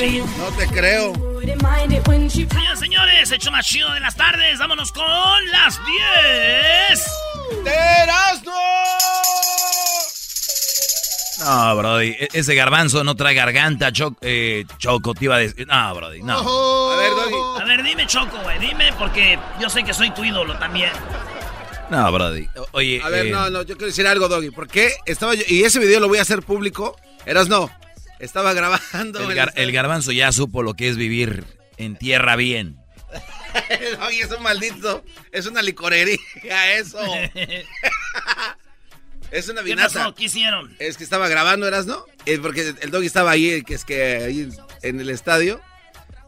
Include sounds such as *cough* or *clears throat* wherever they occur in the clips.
No te creo. Señoras, señores, hecho más chido de las tardes. Vámonos con las 10. ¡Erasno! No, Brody, e- ese garbanzo no trae garganta, Choc- eh, Choco, te iba a decir. No, Brody, no. A ver, Doggy. A ver, dime, Choco, güey, dime, porque yo sé que soy tu ídolo también. No, Brody. Oye, A ver, eh, no, no, yo quiero decir algo, Doggy. ¿Por qué estaba yo, y ese video lo voy a hacer público? Eras no. Estaba grabando. el, gar- el garbanzo ya supo lo que es vivir en tierra bien. *laughs* Doggy es un maldito. Es una licorería, eso. *laughs* es una ¿Qué vinata. pasó? ¿Qué hicieron? Es que estaba grabando, ¿eras no? Es porque el Doggy estaba ahí, que es que ahí en el estadio.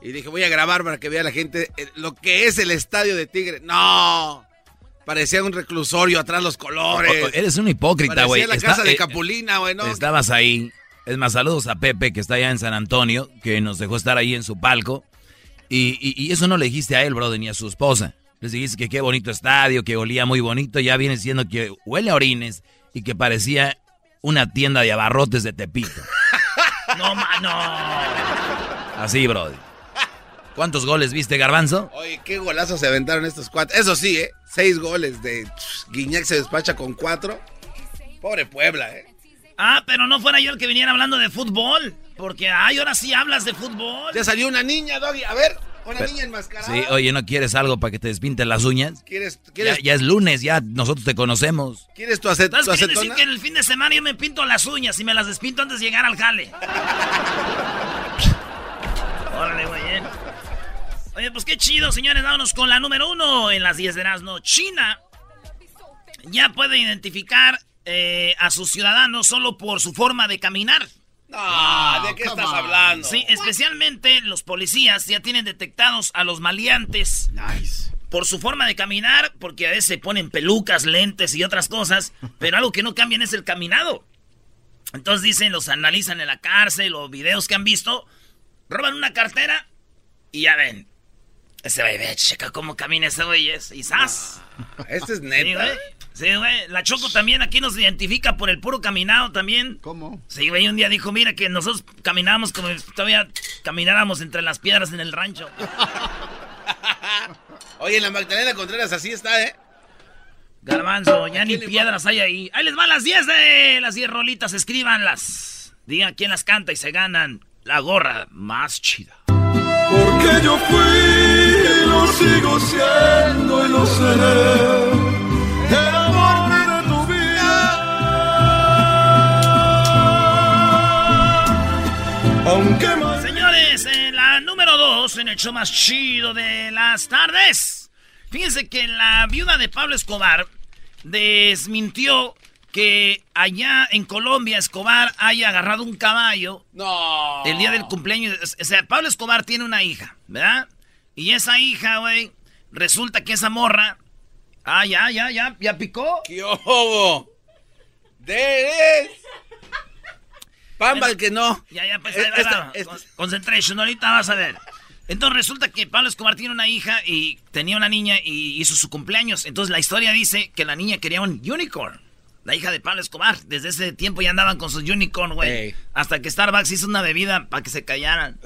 Y dije, voy a grabar para que vea la gente eh, lo que es el estadio de Tigre. ¡No! Parecía un reclusorio atrás los colores. O- o- eres un hipócrita, Parecía güey. la Está- casa de eh, Capulina, güey, ¿no? Estabas ahí. Es más, saludos a Pepe, que está allá en San Antonio, que nos dejó estar ahí en su palco. Y, y- y eso no le dijiste a él, brother, ni a su esposa. Les dijiste que qué bonito estadio, que olía muy bonito. Ya viene siendo que huele a orines y que parecía una tienda de abarrotes de Tepito. *laughs* No, ma, no. Así, brother. ¿Cuántos goles viste, Garbanzo? Oye, qué golazos se aventaron estos cuatro. Eso sí, ¿eh? Seis goles de Guiñac se despacha con cuatro. Pobre Puebla, ¿eh? Ah, pero no fuera yo el que viniera hablando de fútbol. Porque, ay, ahora sí hablas de fútbol. Ya salió una niña, Doggy. A ver, una niña enmascarada. Sí, oye, ¿no quieres algo para que te despinten las uñas? ¿Quieres, Ya, quieres, ya es lunes, ya nosotros te conocemos. ¿quieres tu, acet- ¿Estás tu acetona? decir que el fin de semana yo me pinto las uñas y me las despinto antes de llegar al jale? *laughs* Órale, güey, eh. Oye, pues qué chido, señores. Vámonos con la número uno en las 10 de Erasmo. China ya puede identificar eh, a sus ciudadanos solo por su forma de caminar. No, ¿de qué estás hablando? Sí, especialmente los policías ya tienen detectados a los maleantes. Por su forma de caminar, porque a veces se ponen pelucas, lentes y otras cosas, *laughs* pero algo que no cambian es el caminado. Entonces dicen, los analizan en la cárcel o videos que han visto, roban una cartera y ya ven. Ese güey, ve, checa cómo camina ese güey es, y ¡zas! Este es Sí, neta. güey. Sí, güey. La Choco también aquí nos identifica por el puro caminado también. ¿Cómo? Sí, güey, un día dijo, mira que nosotros caminábamos como si todavía camináramos entre las piedras en el rancho. *laughs* Oye, la Magdalena Contreras así está, ¿eh? Garbanzo, ya ¿A ni piedras hay ahí. Ahí les van las 10 de las 10 rolitas, escríbanlas. Digan quién las canta y se ganan la gorra más chida. Porque yo fui, sigo siendo y lo seré. El amor de tu vida. Aunque más. Señores, en la número 2, en el show más chido de las tardes. Fíjense que la viuda de Pablo Escobar desmintió que allá en Colombia Escobar haya agarrado un caballo No. el día del cumpleaños. O sea, Pablo Escobar tiene una hija, ¿verdad? Y esa hija, güey, resulta que esa morra. Ah, ya, ya, ya, ya picó. ¡Qué obo! ¡De Pamba el que no. Ya, ya, pues ahí va, Esta- esta- Concentration, ahorita vas a ver. Entonces resulta que Pablo Escobar tiene una hija y tenía una niña y hizo su cumpleaños. Entonces la historia dice que la niña quería un unicorn. La hija de Pablo Escobar. Desde ese tiempo ya andaban con sus unicorn, güey. Ey. Hasta que Starbucks hizo una bebida para que se callaran.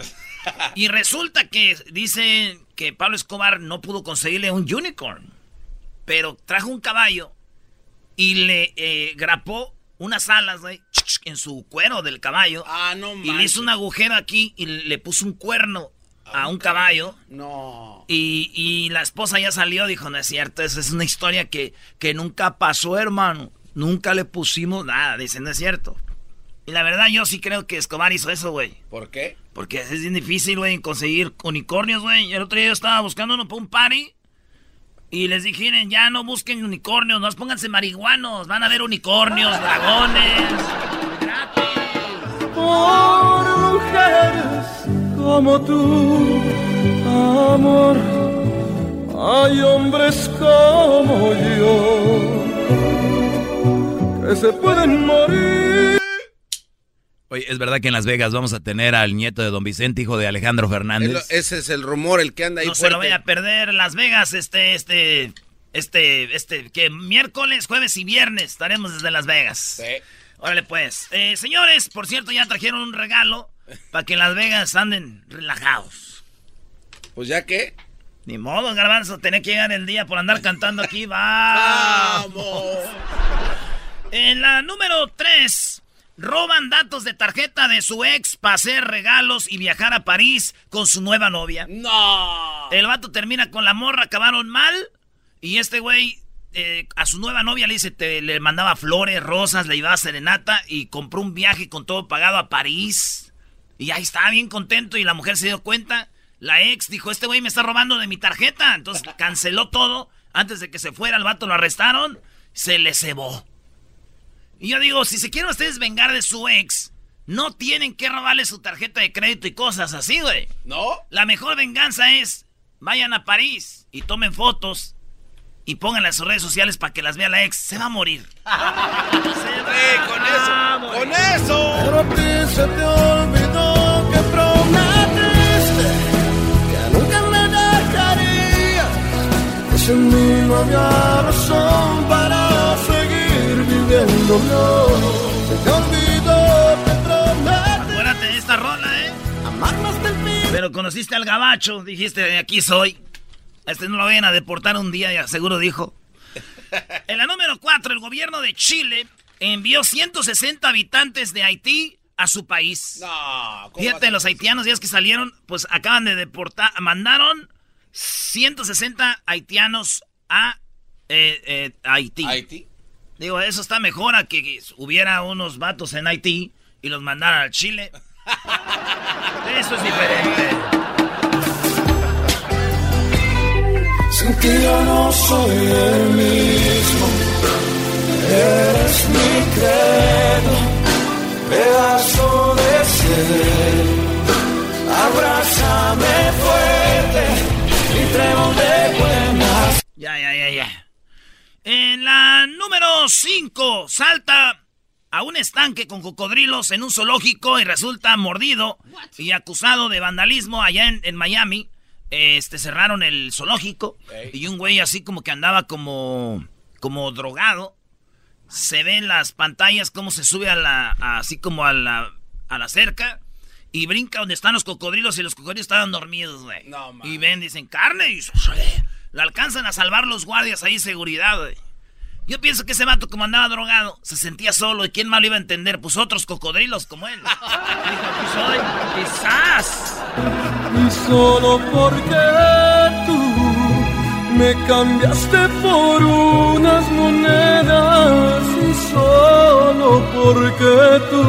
Y resulta que dice que Pablo Escobar no pudo conseguirle un unicorn. Pero trajo un caballo y le eh, grapó unas alas, güey, en su cuero del caballo. Ah, no Y le manches. hizo un agujero aquí y le puso un cuerno a un caballo. No. Y, y la esposa ya salió, dijo, no es cierto, esa es una historia que, que nunca pasó, hermano. Nunca le pusimos nada, dice, no es cierto. Y la verdad yo sí creo que Escobar hizo eso, güey. ¿Por qué? Porque es bien difícil, güey, conseguir unicornios, güey. El otro día yo estaba buscando uno para un party. Y les dije, "Miren, ya no busquen unicornios, no pónganse marihuanos. Van a ver unicornios, dragones. por mujeres como tú, amor. Hay hombres como yo que se pueden morir. Oye, es verdad que en Las Vegas vamos a tener al nieto de Don Vicente, hijo de Alejandro Fernández. ese es el rumor, el que anda ahí No se lo vaya a perder. Las Vegas, este, este, este, este, que miércoles, jueves y viernes estaremos desde Las Vegas. Sí. Órale, pues. Eh, señores, por cierto, ya trajeron un regalo para que en Las Vegas anden relajados. Pues ya que. Ni modo, Garbanzo, tener que llegar el día por andar cantando aquí. *laughs* ¡Vamos! ¡Vamos! En la número 3, roban datos de tarjeta de su ex para hacer regalos y viajar a París con su nueva novia. ¡No! El vato termina con la morra, acabaron mal. Y este güey eh, a su nueva novia le dice, te, le mandaba flores, rosas, le llevaba serenata y compró un viaje con todo pagado a París. Y ahí estaba bien contento y la mujer se dio cuenta. La ex dijo, este güey me está robando de mi tarjeta. Entonces canceló todo. Antes de que se fuera, el vato lo arrestaron. Se le cebó. Y yo digo, si se quieren ustedes vengar de su ex, no tienen que robarle su tarjeta de crédito y cosas así, güey. ¿No? La mejor venganza es vayan a París y tomen fotos y pónganlas en sus redes sociales para que las vea la ex. Se va a morir. *laughs* Se va ¡Eh, con a eso! morir. ¡Con eso! Pero a ti se te olvidó que prometiste que nunca me dejarías. Que sin mí no había razón se te olvidó Acuérdate de esta rola, ¿eh? amarme hasta el fin. Pero conociste al gabacho, dijiste, aquí soy. A este no lo vayan a deportar un día, ya seguro dijo. En la número 4, el gobierno de Chile envió 160 habitantes de Haití a su país. No, ¿cómo vas Fíjate, los haitianos días que salieron, pues acaban de deportar, mandaron 160 haitianos a eh, eh, Haití. Haití. Digo, eso está mejor a que hubiera unos vatos en Haití y los mandaran a Chile. Eso es diferente. Sin ti yo no soy el mismo. Eres mi credo, pedazo de ser. Abrázame fuerte y trébol de buenas. Ya, ya, ya, ya. En la número 5, salta a un estanque con cocodrilos en un zoológico y resulta mordido y acusado de vandalismo allá en, en Miami. Este, cerraron el zoológico y un güey así como que andaba como, como drogado. Se ve en las pantallas cómo se sube a la, a- así como a la, a la cerca y brinca donde están los cocodrilos y los cocodrilos estaban dormidos, güey. No, y ven, dicen, carne y la alcanzan a salvar los guardias ahí, seguridad, güey. Yo pienso que ese vato, como andaba drogado, se sentía solo. ¿Y quién más lo iba a entender? Pues otros cocodrilos como él. *laughs* Dijo, aquí soy. Quizás. Y solo porque tú me cambiaste por unas monedas. Y solo porque tú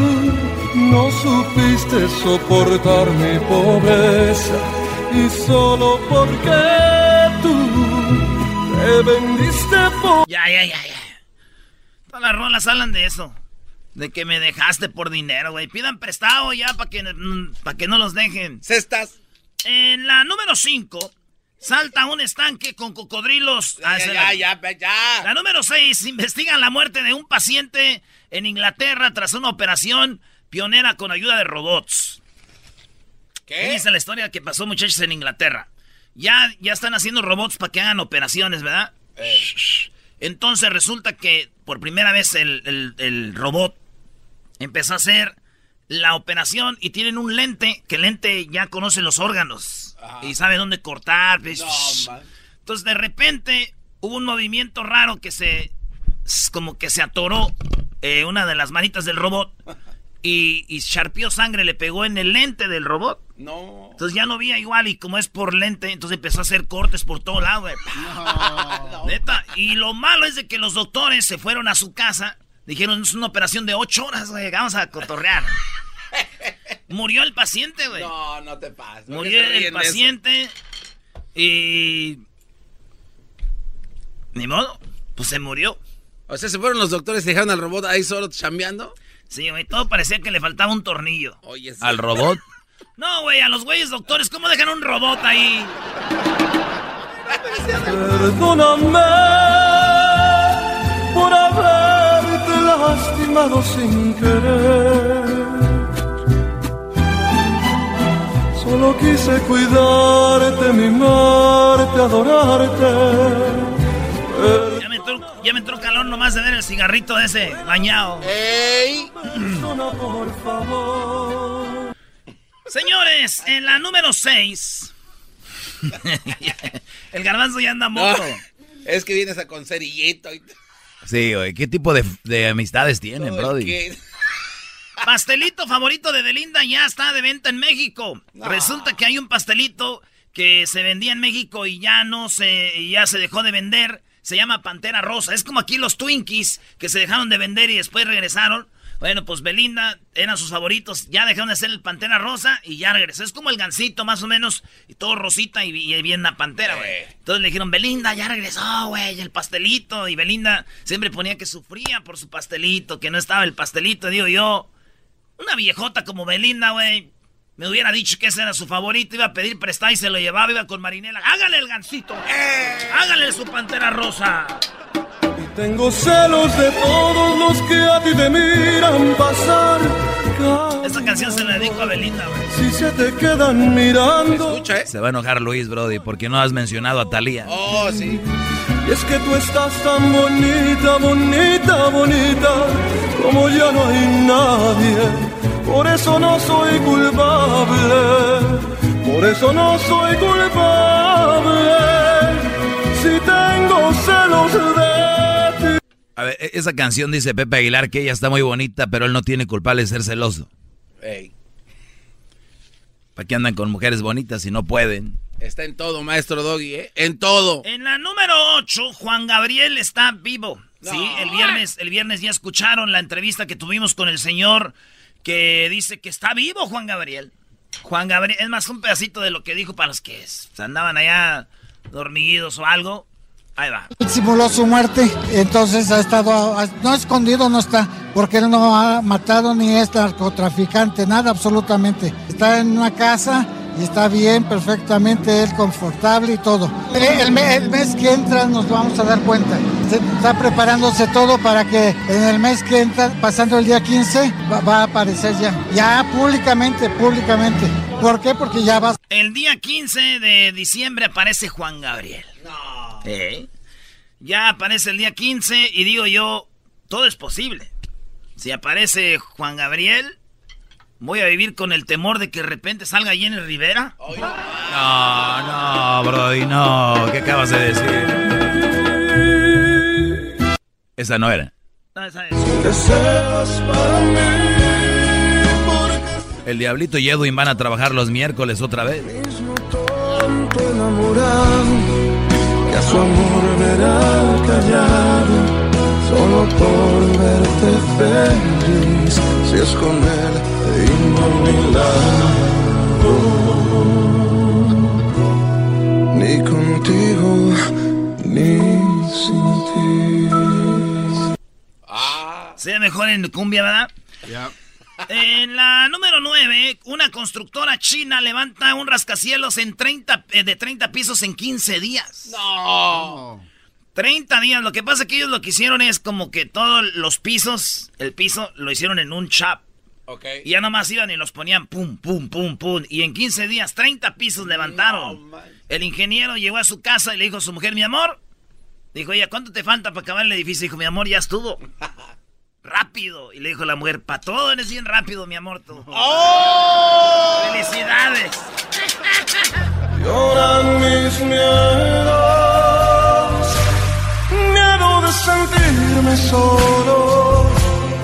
no supiste soportar mi pobreza. Y solo porque tú te vendiste por... Ya, ya, ya, ya. Todas las rolas hablan de eso. De que me dejaste por dinero, güey. Pidan prestado ya para que, para que no los dejen. Cestas. En la número 5, salta un estanque con cocodrilos. Ah, Ya, ya, ya. La número 6. Investigan la muerte de un paciente en Inglaterra tras una operación pionera con ayuda de robots. ¿Qué? Esa es la historia que pasó, muchachos, en Inglaterra. Ya, ya están haciendo robots para que hagan operaciones, ¿verdad? Entonces resulta que por primera vez el, el- el robot empezó a hacer la operación y tienen un lente, que el lente ya conoce los órganos y sabe dónde cortar. pues. Entonces de repente hubo un movimiento raro que se, como que se atoró eh, una de las manitas del robot *laughs* y, y charpió sangre, le pegó en el lente del robot. No. Entonces ya no veía igual y como es por lente, entonces empezó a hacer cortes por todo lado, güey. *laughs* Neta. Y lo malo es de que los doctores se fueron a su casa. Dijeron, es una operación de ocho horas, güey. Vamos a cotorrear. *laughs* Murió el paciente, güey. No, no te pases. ¿por qué Murió el paciente. Y... Ni modo. Pues se murió. O sea, se fueron los doctores y dejaron al robot ahí solo chambeando. Sí, güey. Todo parecía que le faltaba un tornillo. Oye, sí. Al robot. *laughs* No, güey. A los güeyes doctores, ¿cómo dejan un robot ahí? Perdóname por haberte lastimado sin querer. Solo quise cuidarte, mimarte, adorarte. Ya me entró calor nomás de ver el cigarrito ese bañado. ¡Ey! Perdona, por favor. Señores, en la número 6. *laughs* el garbanzo ya anda No, moto. es que vienes a con cerillito. y- Sí, güey. ¿Qué tipo de, de amistades tienen, Brody? que- Pastelito favorito de Belinda ya está de venta en México. Resulta que hay un pastelito que se vendía en México y ya no se, ya se dejó de vender. Se llama Pantera Rosa. Es como aquí los Twinkies que se dejaron de vender y después regresaron. Bueno, pues Belinda eran sus favoritos. Ya dejaron de ser el Pantera Rosa y ya regresó. Es como el gancito, más o menos. Y todo rosita y, y bien la pantera, güey. Entonces le dijeron, Belinda, ya regresó, güey, el pastelito. Y Belinda siempre ponía que sufría por su pastelito, que no estaba el pastelito. Digo yo, una viejota como Belinda, güey. Me hubiera dicho que ese era su favorito, iba a pedir prestado y se lo llevaba, iba con Marinela. ¡Hágale el gancito! ¡Hágale su pantera rosa! Y tengo celos de todos los que a ti te miran pasar. Esta canción se la dedico a Belinda, güey. Si se te quedan mirando. Escucha, ¿eh? Se va a enojar Luis, Brody, porque no has mencionado a Talía. Oh, sí. Y es que tú estás tan bonita, bonita, bonita, como ya no hay nadie. Por eso no soy culpable, por eso no soy culpable. Si tengo celos de ti. A ver, e- esa canción dice Pepe Aguilar que ella está muy bonita, pero él no tiene culpable de ser celoso. Ey, ¿Para qué andan con mujeres bonitas si no pueden? Está en todo, maestro Doggy, ¿eh? En todo. En la número 8, Juan Gabriel está vivo. Sí, el viernes, el viernes ya escucharon la entrevista que tuvimos con el señor que dice que está vivo Juan Gabriel. Juan Gabriel, es más un pedacito de lo que dijo para los que es- andaban allá dormidos o algo. Ahí va. simuló su muerte, entonces ha estado, no escondido no está, porque él no ha matado ni es narcotraficante, nada absolutamente. Está en una casa y está bien, perfectamente, él confortable y todo. El, el me- el mes que entra nos vamos a dar cuenta. Se- está preparándose todo para que en el mes que entra, pasando el día 15, va, va a aparecer ya. Ya públicamente, públicamente. ¿Por qué? Porque ya va El día 15 de diciembre aparece Juan Gabriel. No. Ya aparece el día 15 y digo yo, todo es posible. Si aparece Juan Gabriel, voy a vivir con el temor de que de repente salga Jenny Rivera. No, no, Brody, no. ¿Qué acabas de decir? Esa no era. No, esa es- El Diablito y Edwin van a trabajar los miércoles otra vez. mismo tonto enamorado que a su amor verá callado solo por verte feliz si es con él y no mi ni contigo ni sin ti Sea mejor en cumbia, ¿verdad? Ya. En la número 9, una constructora china levanta un rascacielos en 30, eh, de 30 pisos en 15 días. No. 30 días. Lo que pasa es que ellos lo que hicieron es como que todos los pisos, el piso, lo hicieron en un chap. Ok. Y ya nomás iban y los ponían pum, pum, pum, pum. Y en 15 días, 30 pisos levantaron. el ingeniero llegó a su casa y le dijo a su mujer, mi amor. Dijo ella, ¿cuánto te falta para acabar el edificio? Dijo, mi amor, ya estuvo. *laughs* rápido. Y le dijo la mujer, para todo eres bien rápido, mi amor. Tú. *laughs* ¡Oh! ¡Felicidades! Lloran mis miedos, sentirme solo,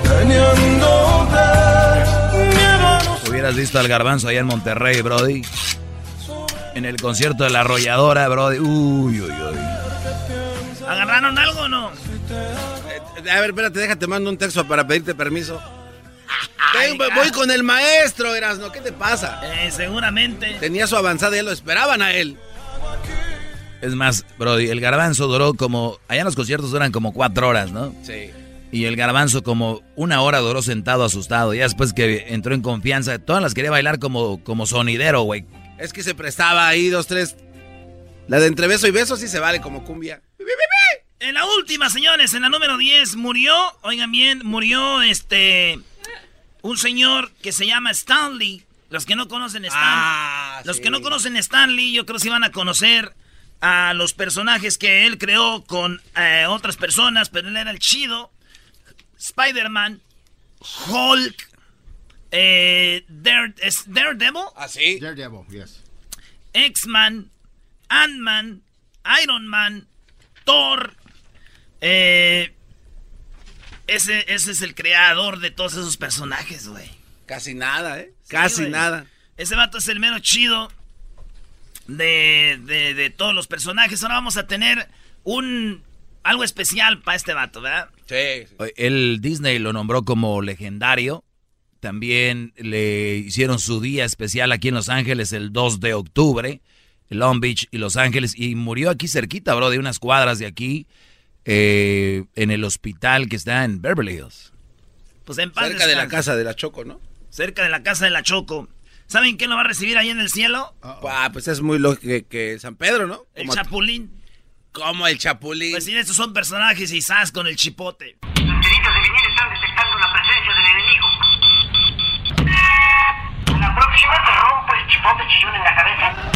teniéndote, miedo Hubieras visto al garbanzo allá en Monterrey, Brody. En el concierto de la arrolladora, Brody. Uy, uy, uy. ¿Agarraron algo o no? Eh, A ver, espérate, déjate, mando un texto para pedirte permiso. *laughs* Ven, voy con el maestro, Erasno, ¿qué te pasa? Eh, seguramente. Tenía su avanzada y lo esperaban a él. Es más, Brody, el garbanzo duró como. Allá en los conciertos duran como cuatro horas, ¿no? Sí. Y el garbanzo como una hora duró sentado asustado. Ya después que entró en confianza, todas las quería bailar como, como sonidero, güey. Es que se prestaba ahí dos, tres. La de entre beso y beso sí se vale como cumbia. En la última, señores, en la número 10 murió, oigan bien, murió este un señor que se llama Stanley. Los que no conocen Stanley, Ah, los sí. que no conocen Stanley, yo creo que sí van a conocer a los personajes que él creó con eh, otras personas, pero él era el chido. Spider-Man, Hulk, eh, Dare- ¿es Daredevil, ¿Ah, sí? Daredevil, yes. X-Man, Ant-Man, Iron Man, Thor. Eh, ese, ese es el creador de todos esos personajes, güey. Casi nada, ¿eh? Casi nada. Ese vato es el mero chido de, de, de todos los personajes. Ahora vamos a tener un algo especial para este vato, ¿verdad? Sí. El Disney lo nombró como legendario. También le hicieron su día especial aquí en Los Ángeles el 2 de octubre, Long Beach y Los Ángeles. Y murió aquí cerquita, bro, de unas cuadras de aquí, eh, en el hospital que está en Beverly Hills. Pues en paz Cerca de la casa de la Choco, ¿no? Cerca de la casa de la Choco. ¿Saben quién lo va a recibir ahí en el cielo? Ah, pues es muy lógico que, que San Pedro, ¿no? El Como, Chapulín. como el Chapulín. Pues sí, estos son personajes y sas con el chipote. Los delitos de vinil están detectando la presencia del enemigo. La próxima te rompo el chipote chillón en la cabeza.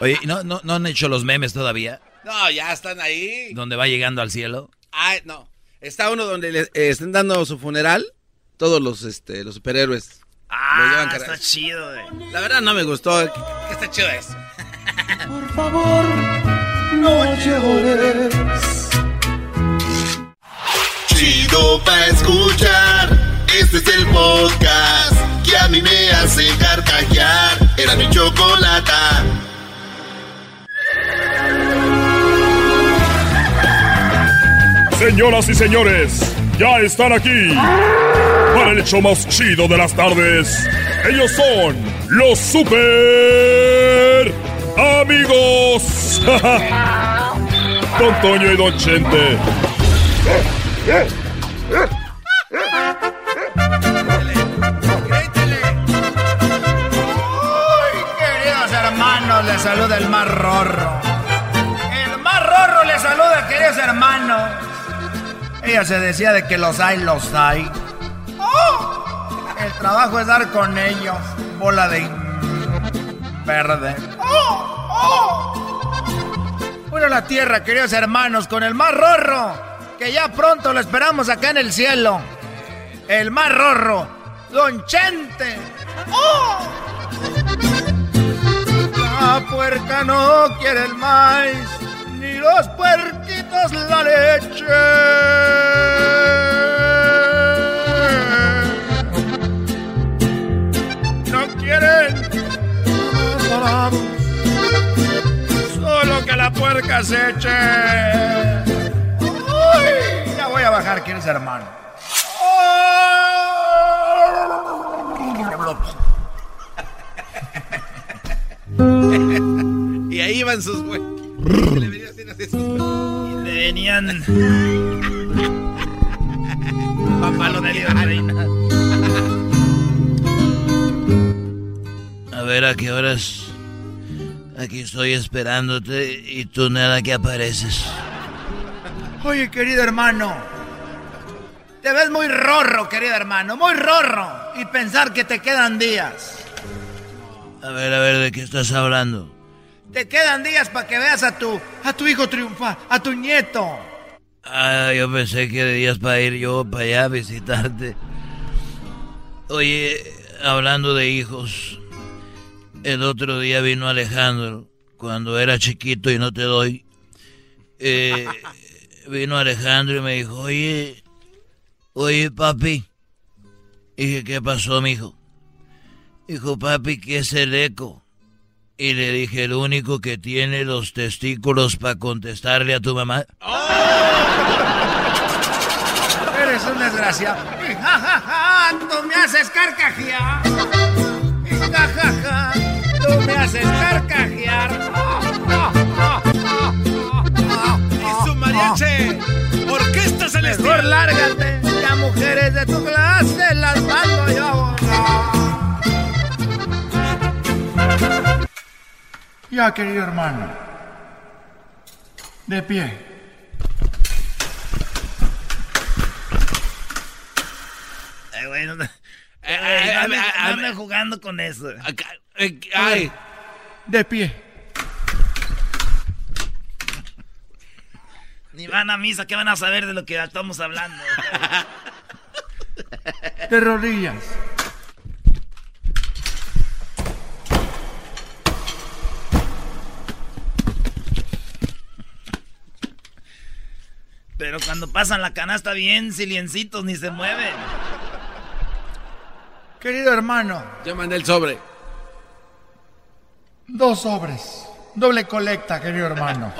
Oye, ¿no, no, ¿no han hecho los memes todavía? No, ya están ahí. Donde va llegando al cielo. Ay, no. Está uno donde le eh, están dando su funeral. Todos los, este, los superhéroes. Ah, Lo llevan cargado. está chido, güey. La verdad no me gustó. ¿Qué, qué está chido eso? *laughs* Por favor, no llores. Chido pa' escuchar. Este es el podcast que a mí me hace carcajear. Era mi chocolata. Señoras y señores, ya están aquí el hecho más chido de las tardes. Ellos son los super amigos. *laughs* Don Toño y Don Chente. Uy, queridos hermanos, les saluda el más rorro. El más rorro les saluda, queridos hermanos. Ella se decía de que los hay, los hay. ¡Oh! El trabajo es dar con ellos. Bola de verde. ¡Oh! ¡Oh! Bueno, la tierra, queridos hermanos, con el más rorro. Que ya pronto lo esperamos acá en el cielo. El más rorro, Don Chente. ¡Oh! La puerca no quiere el maíz, ni los puerquitos la leche. Solo que la puerca se eche. Ya voy a bajar, ¿quién es hermano? *laughs* y ahí van sus güeyes. le venían. Papá lo reina. A ver, ¿a qué horas? Aquí estoy esperándote y tú nada que apareces. Oye, querido hermano. Te ves muy rorro, querido hermano, muy rorro. Y pensar que te quedan días. A ver, a ver, ¿de qué estás hablando? Te quedan días para que veas a tu, a tu hijo triunfar, a tu nieto. Ah, yo pensé que días para ir yo para allá a visitarte. Oye, hablando de hijos, el otro día vino Alejandro, cuando era chiquito y no te doy. Eh, vino Alejandro y me dijo, oye, oye papi. dije, ¿qué pasó, mijo? Dijo, papi, ¿qué es el eco? Y le dije, el único que tiene los testículos para contestarle a tu mamá. *laughs* Eres un desgraciado. *laughs* Ja, ja, ja, tú me haces carcajear. Ja, ja, ja, tú me haces carcajear. Y su mariachi, orquesta celestial. Mejor lárgate, ya mujeres de tu clase las mando yo. Ya, querido hermano. De pie. Ay, güey, no, Eh, ay, eh, no ande- eh, no eh, jugando con eso. Acá, eh, Ay, De pie. Ni van a misa, ¿qué van a saber de lo que estamos hablando? *laughs* De rodillas. Pero cuando pasan la canasta bien siliencitos, ni se mueven. Querido hermano, ya mandé el sobre. Dos sobres. Doble colecta, querido hermano.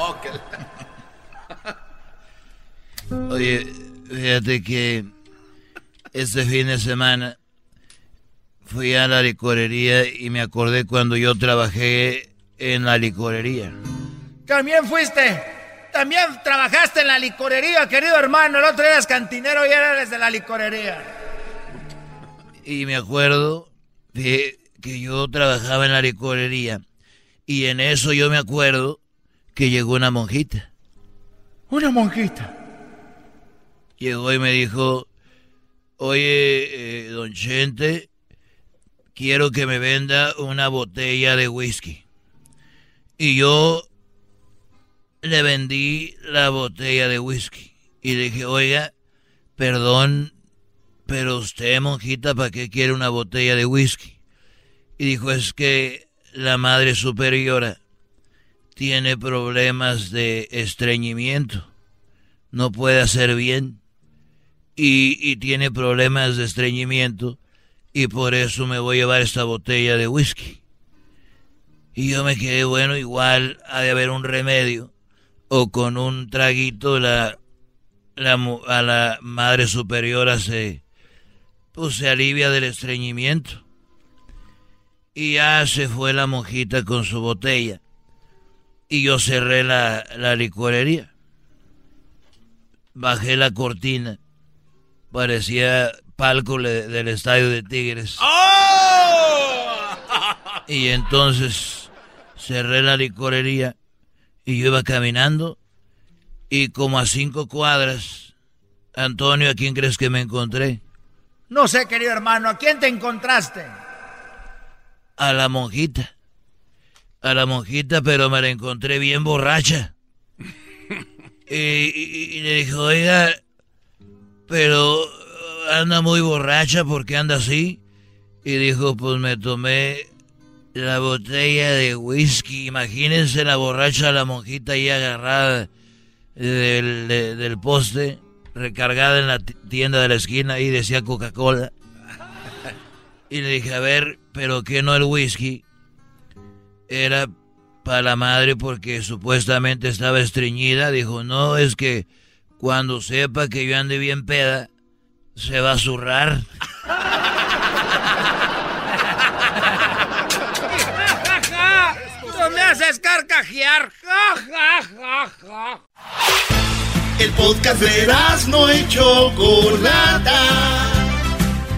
*laughs* Oye, fíjate que este fin de semana fui a la licorería y me acordé cuando yo trabajé en la licorería. También fuiste. También trabajaste en la licorería, querido hermano. El otro día eras cantinero y eres de la licorería. Y me acuerdo de que yo trabajaba en la licorería y en eso yo me acuerdo que llegó una monjita. Una monjita. Llegó y me dijo, oye, eh, don Chente, quiero que me venda una botella de whisky. Y yo le vendí la botella de whisky. Y le dije, oiga, perdón, pero usted, monjita, ¿para qué quiere una botella de whisky? Y dijo, es que la madre superiora tiene problemas de estreñimiento. No puede hacer bien. Y, tiene problemas de estreñimiento. Y por eso me voy a llevar esta botella de whisky. Y yo me quedé, bueno, igual ha de haber un remedio. O con un traguito la, a la madre superiora se, pues se alivia del estreñimiento. Y ya se fue la monjita con su botella. Y yo cerré la, la licorería. Bajé la cortina. Parecía palco le- del estadio de Tigres. Y entonces cerré la licorería y yo iba caminando y como a cinco cuadras, Antonio, ¿a quién crees que me encontré? No sé, querido hermano, ¿a quién te encontraste? A la monjita. A la monjita, pero me la encontré bien borracha. Y, y- y le dijo, oiga, pero anda muy borracha, ¿por qué anda así? Y dijo, pues me tomé la botella de whisky. Imagínense la borracha, la monjita ahí agarrada del, de- del poste, recargada en la ti- tienda de la esquina, ahí decía Coca-Cola. Y le dije, a ver, pero que no el whisky era para la madre porque supuestamente estaba estreñida. Dijo, no, es que cuando sepa que yo ande bien peda, se va a zurrar. ¡No me haces carcajear! ¡Ja, ja, ja, ja! El podcast de no y Chocolata.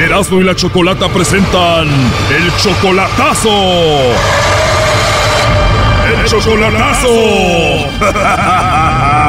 Erasmo y la Chocolata presentan el chocolatazo. ¡El chocolatazo! *laughs*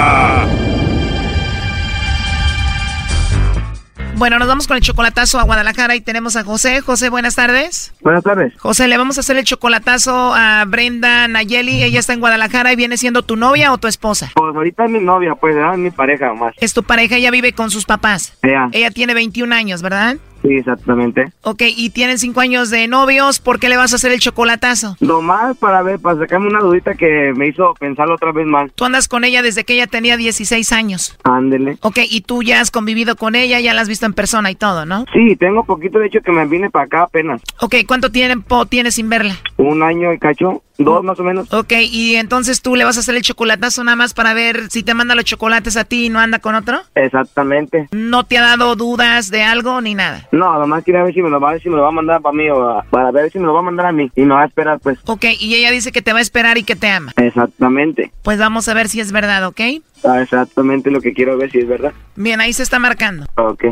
Bueno, nos vamos con el chocolatazo a Guadalajara y tenemos a José. José, buenas tardes. Buenas tardes. José, le vamos a hacer el chocolatazo a Brenda Nayeli. Ella está en Guadalajara y viene siendo tu novia o tu esposa. Pues ahorita es mi novia, pues, ¿verdad? Es mi pareja más. Es tu pareja, ella vive con sus papás. Ella. Ella tiene 21 años, ¿verdad? Sí, exactamente. Ok, y tienen 5 años de novios. ¿Por qué le vas a hacer el chocolatazo? Nomás para ver, para sacarme una dudita que me hizo pensarlo otra vez más. Tú andas con ella desde que ella tenía 16 años. Ándele. Ok, y tú ya has convivido con ella, ya la has visto en persona y todo, ¿no? Sí, tengo poquito, de hecho, que me vine para acá apenas. Ok, ¿cuánto tiempo tienes sin verla? Un año y cacho, dos más o menos. Ok, y entonces tú le vas a hacer el chocolatazo nada más para ver si te manda los chocolates a ti y no anda con otro. Exactamente. ¿No te ha dado dudas de algo ni nada? No, nomás quería ver si me lo va, si me lo va a mandar para mí o a- para ver si me lo va a mandar a mí y me va a esperar, pues. Ok, y ella dice que te va a esperar y que te ama. Exactamente. Pues vamos a ver si es verdad, ¿ok? Ah, Exactamente lo que quiero ver si es verdad. Bien, ahí se está marcando. Ok.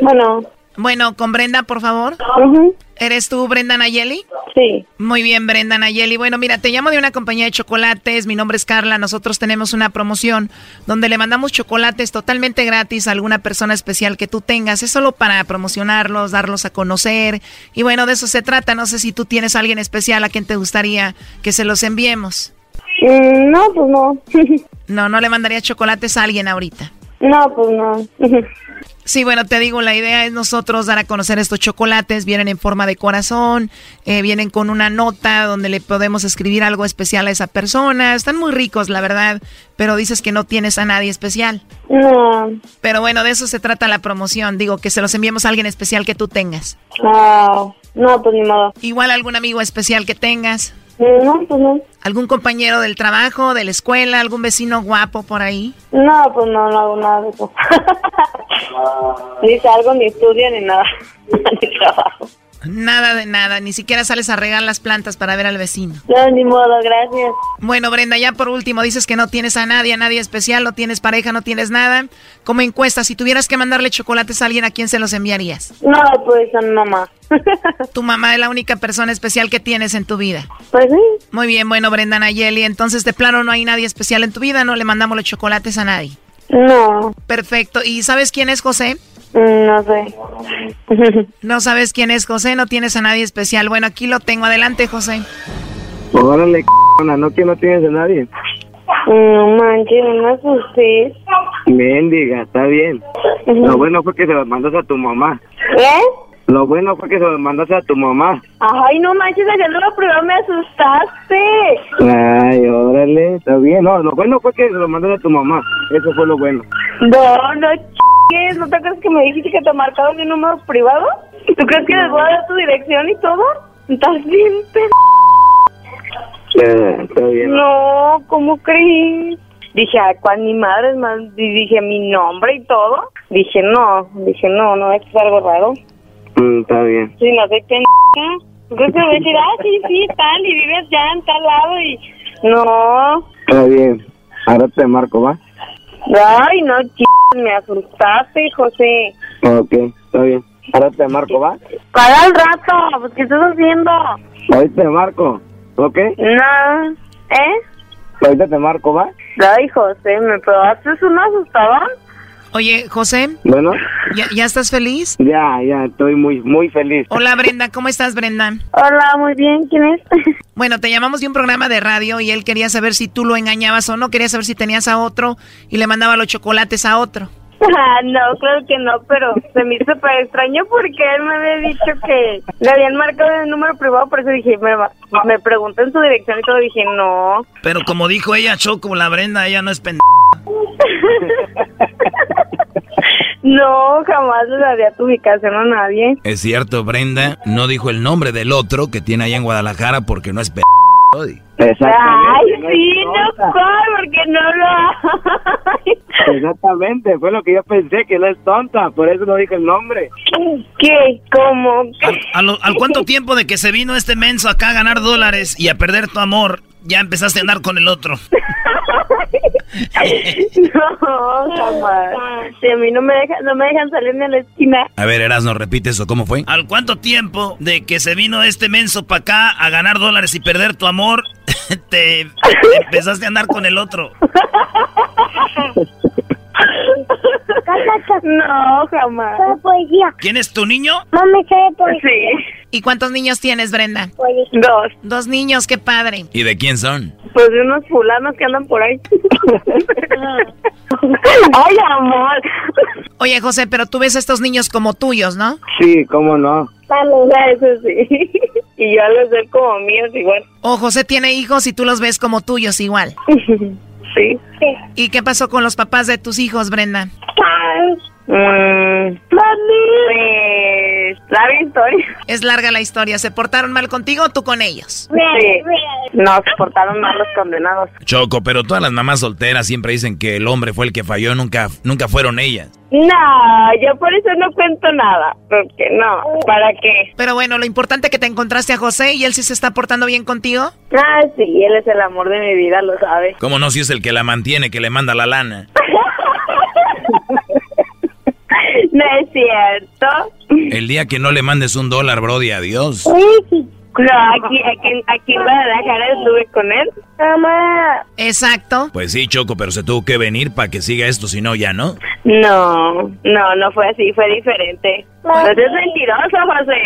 Bueno. Bueno, con Brenda, por favor. ¿Eres tú Brenda Nayeli? Sí. Muy bien, Brenda Nayeli. Bueno, mira, te llamo de una compañía de chocolates. Mi nombre es Carla. Nosotros tenemos una promoción donde le mandamos chocolates totalmente gratis a alguna persona especial que tú tengas. Es solo para promocionarlos, darlos a conocer. Y bueno, de eso se trata. No sé si tú tienes a alguien especial a quien te gustaría que se los enviemos. Mm, no, pues no. *laughs* No, no le mandaría chocolates a alguien ahorita. no, pues no. *laughs* Sí, bueno, te digo, la idea es nosotros dar a conocer estos chocolates. Vienen en forma de corazón, eh, vienen con una nota donde le podemos escribir algo especial a esa persona. Están muy ricos, la verdad, pero dices que no tienes a nadie especial. no. Pero bueno, de eso se trata la promoción. Digo, que se los enviemos a alguien especial que tú tengas. Ah, no, pues ni modo. Igual algún amigo especial que tengas. No, pues no. ¿Algún compañero del trabajo, de la escuela, algún vecino guapo por ahí? No, pues no, no hago nada de eso. *laughs* ni salgo, ni estudio, ni nada. *laughs* ni trabajo. Nada de nada, ni siquiera sales a regar las plantas para ver al vecino. No, ni modo, gracias. Bueno, Brenda, ya por último, dices que no tienes a nadie, a nadie especial, no tienes pareja, no tienes nada. Como encuesta, si tuvieras que mandarle chocolates a alguien, ¿a quién se los enviarías? No, pues a mi mamá. *laughs* Tu mamá es la única persona especial que tienes en tu vida. Pues sí. Muy bien, bueno, Brenda Nayeli, entonces de plano no hay nadie especial en tu vida, no le mandamos los chocolates a nadie. No. Perfecto, ¿y sabes quién es José? No sé. No sabes quién es José, no tienes a nadie especial. Bueno, aquí lo tengo, adelante José. Órale, c***ona, no que no tienes a nadie. No manches, no me asustes. Mendiga, está bien. Lo bueno fue que se los mandas a tu mamá. ¿Eh? Lo bueno fue que se los mandas a tu mamá. Ay, no manches, ayer lo primero me asustaste. Ay, órale, está bien. No, lo bueno fue que se los mandas a tu mamá. Eso fue lo bueno. No, no ch***es. ¿No te acuerdas que me dijiste que te marcaron mi número privado? ¿Tú crees que les voy a dar tu dirección y todo? Estás bien, p... Eh, está bien. No, ¿cómo crees? Dije, ay, ¿cuál mi madre? Es más, y dije mi nombre y todo. Dije, no, dije, no, no, esto es algo raro. Mm, está bien. Sí, no soy pendeja. ¿Tú crees que me voy a decir, ah, sí, sí, tal, y vives ya en tal lado y... No, Está bien. Ahora te marco, ¿va? ay, no, ch... me asustaste, José. Ok, está bien. Ahora te marco, ¿va? Para al rato, pues, ¿qué estás haciendo? Ahorita te marco, ¿ok? No, ¿eh? Ahorita te marco, ¿va? Ay, José, ¿me probaste un asustador? Oye, José, Bueno, ¿ya, ya estás feliz? ya, ya, estoy muy, muy feliz. Hola Brenda, ¿cómo estás Brenda? Hola, muy bien, ¿quién es? *laughs* Bueno, te llamamos de un programa de radio y él quería saber si tú lo engañabas o no, quería saber si tenías a otro y le mandaba los chocolates a otro. Ah, *laughs* no, claro que no, pero se me hizo súper extraño porque él me había dicho que le habían marcado el número privado, por eso dije, me, me preguntó en su dirección y todo, dije, no. Pero como dijo ella, Choco, la Brenda, ella no es pendeja. *laughs* No, jamás le daría tu ubicación a nadie. Es cierto, Brenda, no dijo el nombre del otro que tiene allá en Guadalajara porque no es Ay, sí, no, ¿cuál? Porque no lo hay. Exactamente, fue lo que yo pensé, que no es tonta, por eso no dije el nombre. ¿Qué? ¿Cómo? ¿Al, a lo- al cuánto tiempo de que se vino este menso acá a ganar dólares y a perder tu amor, ya empezaste a andar con el otro? *laughs* No, jamás. Si a mí no me, dejan, no me dejan salir ni a la esquina. A ver, Erasno, repite eso, ¿cómo fue? ¿Al cuánto tiempo de que se vino este menso para acá a ganar dólares y perder tu amor, *laughs* te empezaste a andar con el otro? *laughs* No, jamás. ¿Quién es tu niño? Mami, Sí. ¿Y cuántos niños tienes, Brenda? Dos. Dos niños, qué padre. ¿Y de quién son? Pues de unos fulanos que andan por ahí. *laughs* Ay, amor. Oye, José, pero tú ves a estos niños como tuyos, ¿no? Sí, cómo no. Eso sí. Y yo los veo como míos igual. O José tiene hijos y tú los ves como tuyos igual. *laughs* Sí. ¿Y qué pasó con los papás de tus hijos, Brenda? Mm, Pues, larga historia. Es larga la historia. ¿Se portaron mal contigo o tú con ellos? Sí. No, se portaron mal los condenados. Choco, pero todas las mamás solteras siempre dicen que el hombre fue el que falló, nunca, nunca fueron ellas. No, yo por eso no cuento nada. Porque no, ¿para qué? Pero bueno, lo importante es que te encontraste a José y él sí se está portando bien contigo. Ah, sí, él es el amor de mi vida, lo sabe. ¿Cómo no si es el que la mantiene, que le manda la lana? *laughs* No es cierto. El día que no le mandes un dólar, Brody, adiós. No, aquí, aquí, aquí en Guadalajara estuve con él. Mamá. Exacto. Pues sí, Choco, pero se tuvo que venir para que siga esto, si no, ya no. No, no, no fue así, fue diferente. No seas mentiroso, José.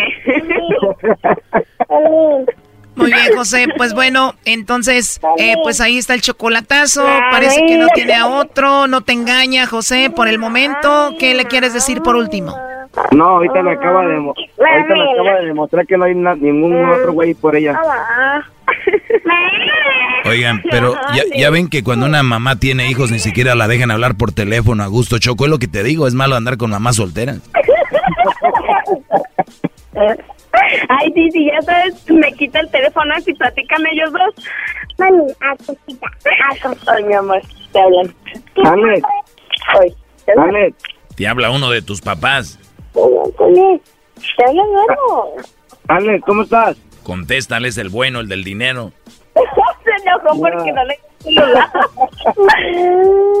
*laughs* Muy bien, José. Pues bueno, entonces, eh, pues ahí está el chocolatazo. Parece que no tiene a otro. No te engaña, José, por el momento. ¿Qué le quieres decir por último? No, ahorita le acaba de, ahorita le acaba de demostrar que no hay na- ningún otro güey por ella. *laughs* Oigan, pero ya, ya ven que cuando una mamá tiene hijos ni siquiera la dejan hablar por teléfono a gusto, Choco. Es lo que te digo, es malo andar con mamás solteras. *laughs* Ay, sí, sí, ya sabes, me quita el teléfono y platícame ellos dos. Mami, a cosita, Ay, mi amor, te hablan. Alex, Ay, te hablan. Alex, Te habla uno de tus papás. Te hablan luego. Alex, ¿cómo estás? Contéstale, es el bueno, el del dinero. *laughs* Se enojó porque no le.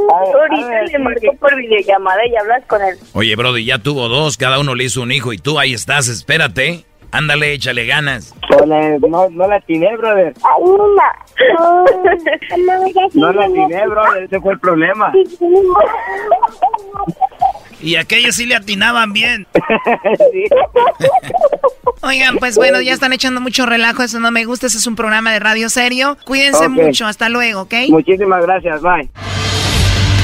Ahorita le marcó por videollamada y hablas con él. Oye, Brody, ya tuvo dos, cada uno le hizo un hijo y tú ahí estás, espérate. Ándale, échale ganas. No, no la atiné, brother. No la atiné, brother. Ese fue el problema. Y aquellos sí le atinaban bien. *laughs* Oigan, pues bueno, ya están echando mucho relajo. Eso no me gusta. Ese es un programa de radio serio. Cuídense mucho. Hasta luego, ¿ok? Muchísimas gracias, bye.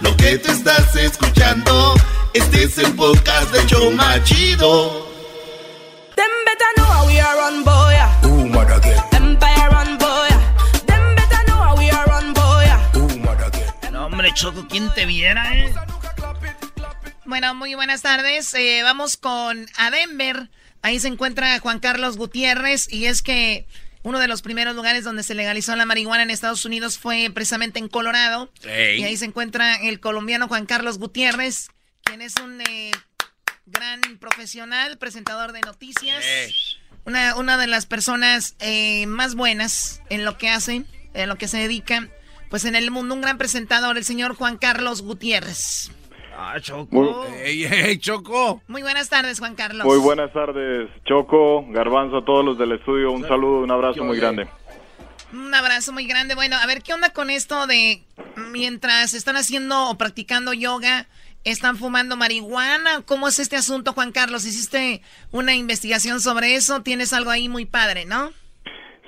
Lo que te estás escuchando, este es el podcast de Choma Chido. Them better know how we are run, boy. Empire run, boy. Them better know how we are run, boy. No, hombre, Choco, ¿quién te viera, eh? Bueno, muy buenas tardes. Eh, vamos con a Denver. Ahí se encuentra Juan Carlos Gutiérrez y es que uno de los primeros lugares donde se legalizó la marihuana en Estados Unidos fue precisamente en Colorado. Y ahí se encuentra el colombiano Juan Carlos Gutiérrez, quien es un eh, gran profesional, presentador de noticias. Una, una de las personas eh, más buenas en lo que hace, en lo que se dedica, pues en el mundo, un gran presentador, el señor Juan Carlos Gutiérrez. Ah, Choco. ¡Ey, ey, Choco! Muy buenas tardes, Juan Carlos. Muy buenas tardes, Choco, Garbanzo, a todos los del estudio. Un saludo, un abrazo muy grande. Un abrazo muy grande. Bueno, a ver, ¿qué onda con esto de mientras están haciendo o practicando yoga están fumando marihuana. ¿Cómo es este asunto, Juan Carlos? ¿Hiciste una investigación sobre eso? Tienes algo ahí muy padre, ¿no?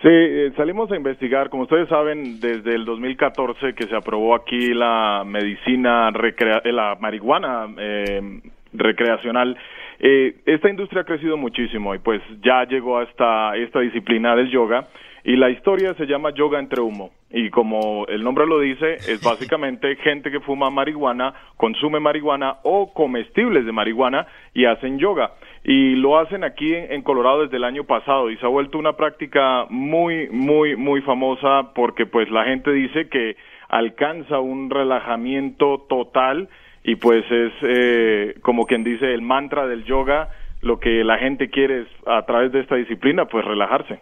Sí, eh, salimos a investigar, como ustedes saben, desde el 2014 que se aprobó aquí la medicina, recrea eh, la marihuana eh, recreacional. Eh, esta industria ha crecido muchísimo y pues ya llegó hasta esta disciplina del yoga y la historia se llama yoga entre humo. Y como el nombre lo dice es básicamente gente que fuma marihuana, consume marihuana o comestibles de marihuana y hacen yoga. Y lo hacen aquí en, Colorado desde el año pasado. Y se ha vuelto una práctica muy muy muy famosa porque pues la gente dice que alcanza un relajamiento total y pues es eh, como quien dice el mantra del yoga, lo que la gente quiere es a través de esta disciplina pues relajarse.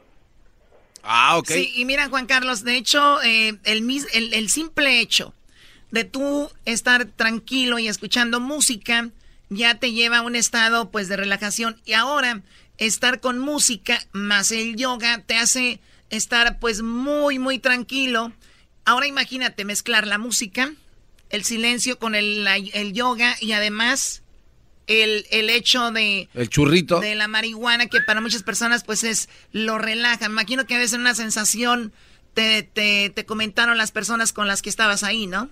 Ah, ok. Sí, y mira, Juan Carlos, de hecho, eh, el, el, el simple hecho de tú estar tranquilo y escuchando música ya te lleva a un estado pues de relajación y ahora estar con música más el yoga te hace estar pues muy muy tranquilo. Ahora imagínate mezclar la música, el silencio con el, el yoga y además el, el hecho de El churrito. de la marihuana que para muchas personas pues es lo relaja. Me imagino que a veces una sensación te, te, te comentaron las personas con las que estabas ahí, ¿no?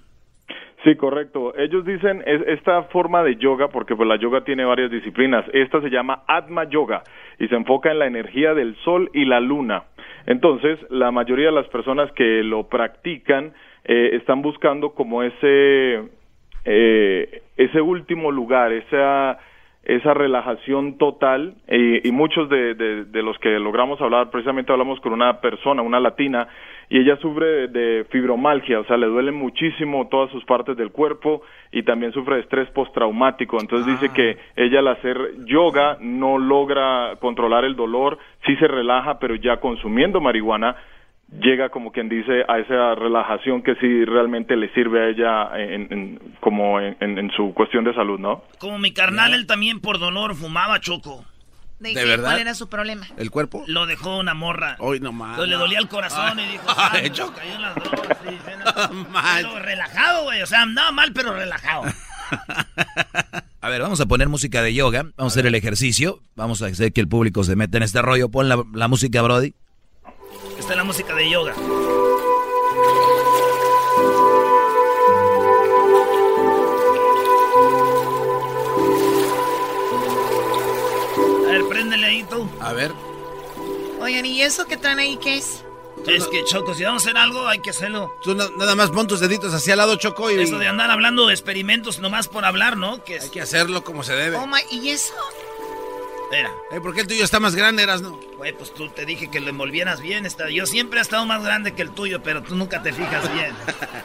Sí, correcto. Ellos dicen es esta forma de yoga, porque pues la yoga tiene varias disciplinas. Esta se llama Atma Yoga y se enfoca en la energía del sol y la luna. Entonces, la mayoría de las personas que lo practican eh, están buscando como ese eh, ese último lugar, esa esa relajación total y, y muchos de, de- de los que logramos hablar, precisamente hablamos con una persona, una latina, y ella sufre de, de fibromalgia, o sea, le duelen muchísimo todas sus partes del cuerpo y también sufre de estrés postraumático. Entonces dice que ella al hacer yoga no logra controlar el dolor, sí se relaja, pero ya consumiendo marihuana llega como quien dice a esa relajación que sí realmente le sirve a ella en, en- como en, en- en su cuestión de salud, ¿no? Como mi carnal, él también por dolor fumaba choco. ¿De, verdad? ¿Cuál era su problema? ¿El cuerpo? Lo dejó una morra. Hoy no más. Entonces le dolía el corazón y dijo, Ay, ah, Choco. cayó en las drogas, sí. *laughs* Pero relajado, güey. O sea, andaba mal, pero relajado. *laughs* A ver, vamos a poner música de yoga, vamos a hacer el ejercicio, vamos a hacer que el público se meta en este rollo. Pon la, la música, Brody. Esta es la música de yoga. A ver, préndele ahí tú. A ver. Oigan, ¿y eso que traen ahí qué es? Es que, Choco, si vamos a hacer algo, hay que hacerlo. Tú na- nada más pon tus deditos hacia el lado, Choco, y Eso de andar hablando de experimentos nomás por hablar, ¿no? Que hay que hacerlo como se debe. Oh my, ¿y eso? Era. Eh, ¿Por qué el tuyo está más grande, eras no? Güey, pues tú te dije que lo envolvieras bien. Está... Yo siempre he estado más grande que el tuyo, pero tú nunca te fijas bien.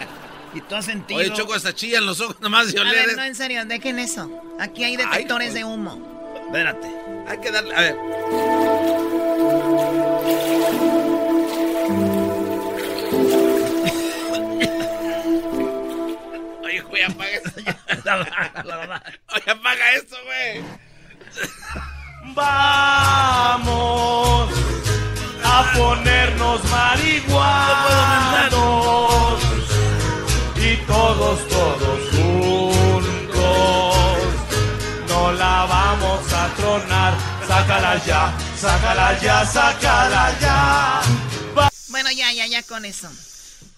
*laughs* y tú has sentido... Oye, Choco, hasta chillan los ojos nomás de oler. no, en serio, dejen eso. Aquí hay detectores de humo. Espérate. Hay que darle, a ver. *laughs* Oye, güey, apaga eso ya. *laughs* Oye, apaga eso, güey. Vamos a ponernos marihuanos y todos, todos juntos no la vamos a tronar. Sácala ya, sácala ya, sácala ya. Bueno, ya, ya, ya con eso.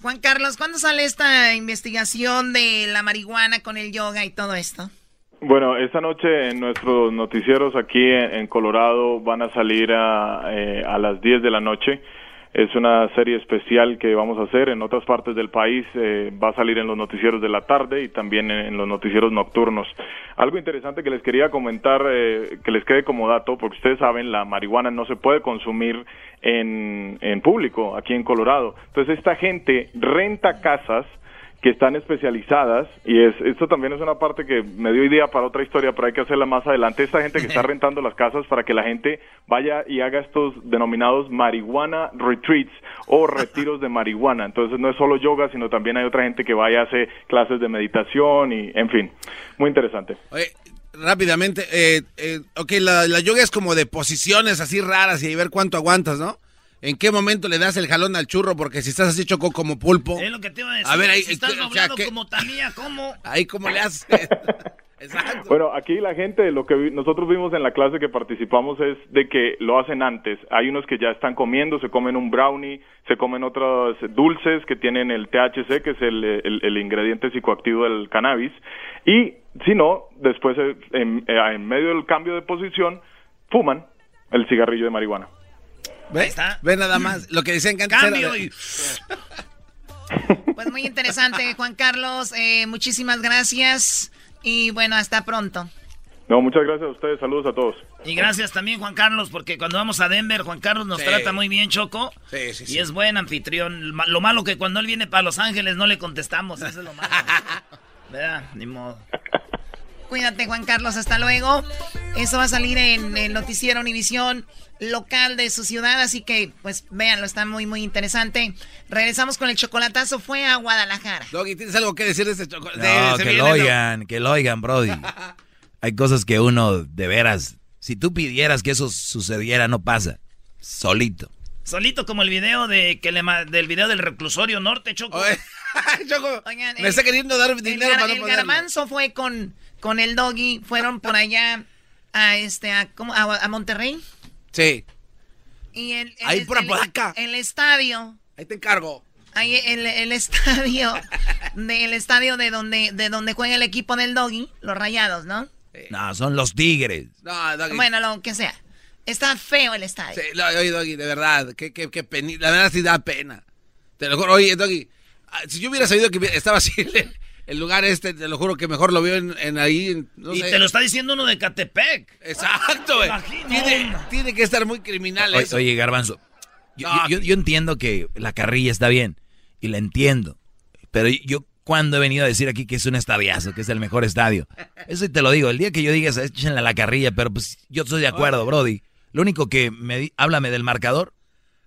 Juan Carlos, ¿cuándo sale esta investigación de la marihuana con el yoga y todo esto? Bueno, esta noche en nuestros noticieros aquí en, Colorado van a salir a, eh, a las 10 de la noche. Es una serie especial que vamos a hacer en otras partes del país. eh, va a salir en los noticieros de la tarde y también en, en los noticieros nocturnos. Algo interesante que les quería comentar, eh, que les quede como dato, porque ustedes saben, la marihuana no se puede consumir en, en público aquí en Colorado. Entonces esta gente renta casas que están especializadas y es esto también es una parte que me dio idea para otra historia, pero hay que hacerla más adelante. Esta gente que está *laughs* rentando las casas para que la gente vaya y haga estos denominados marihuana retreats o *laughs* retiros de marihuana. Entonces no es solo yoga, sino también hay otra gente que vaya a hacer clases de meditación y en fin, muy interesante. Oye, rápidamente, eh, eh, ok, la, la yoga es como de posiciones así raras y ver cuánto aguantas, ¿no? ¿En qué momento le das el jalón al churro? Porque si estás así choco como pulpo. Es lo que te iba a decir. A ver, ahí, si estás o sea, doblado ¿qué- como Tamía, ¿cómo? Ahí cómo le haces. *laughs* Bueno, aquí la gente, lo que vi- nosotros vimos en la clase que participamos es de que lo hacen antes. Hay unos que ya están comiendo, se comen un brownie, se comen otros dulces que tienen el THC, que es el, el- el ingrediente psicoactivo del cannabis. Y si no, después eh, en, eh, en medio del cambio de posición, fuman el cigarrillo de marihuana. ¿Ve? Ve nada más. Lo que decían que antes era Cambio y- Pues muy interesante, Juan Carlos. eh, muchísimas gracias. Y bueno, hasta pronto. No, muchas gracias a ustedes. Saludos a todos. Y gracias también, Juan Carlos, porque cuando vamos a Denver, Juan Carlos nos Sí. trata muy bien, Choco. Sí, sí, Y sí. es buen anfitrión. Lo malo que cuando él viene para Los Ángeles no le contestamos. Eso es lo malo. *laughs* ¿Verdad? Ni modo. Cuídate, Juan Carlos. Hasta luego. Eso va a salir en el noticiero Univisión local de su ciudad, así que pues véanlo, está muy muy interesante. Regresamos con el chocolatazo, fue a Guadalajara. Doggy, ¿tienes algo que decir de ese chocolate? No, que lo oigan, que lo oigan, Brody. *laughs* Hay cosas que uno, de veras, si tú pidieras que eso sucediera, no pasa. Solito. Solito como el video de que le del video del reclusorio norte, Choco. *laughs* Choco, Oigan, me está queriendo dar dinero el, gar- para no el garbanzo fue con, con el doggy, fueron por allá a este a, ¿cómo? a, a Monterrey. Sí. Y el, el- Ahí por el- Apodaca. El estadio. Ahí te encargo. Ahí el, el estadio. *laughs* del estadio de donde, de donde juega el equipo del doggy, los rayados, ¿no? No, son los tigres. No, Doggy. Bueno, lo que sea. Está feo el estadio. Sí, no, oye, Doggy, de verdad, qué, qué, qué peni- La verdad sí da pena. Te lo juro, oye, Doggy, ah, si yo hubiera sabido que estaba así *laughs* el, lugar este, te lo juro que mejor lo veo en, en ahí, en- no y sé. te lo está diciendo uno de Catepec. Exacto, güey. Tiene, tiene que estar muy criminal Oye, eso. oye, Garbanzo, yo, yo- yo- yo entiendo que la carrilla está bien y la entiendo, pero yo cuando he venido a decir aquí que es un estadiazo, que es el mejor estadio, eso te lo digo, el día que yo diga échenle a la carrilla, pero pues yo estoy de acuerdo, Brody. Lo único que me di- háblame del marcador,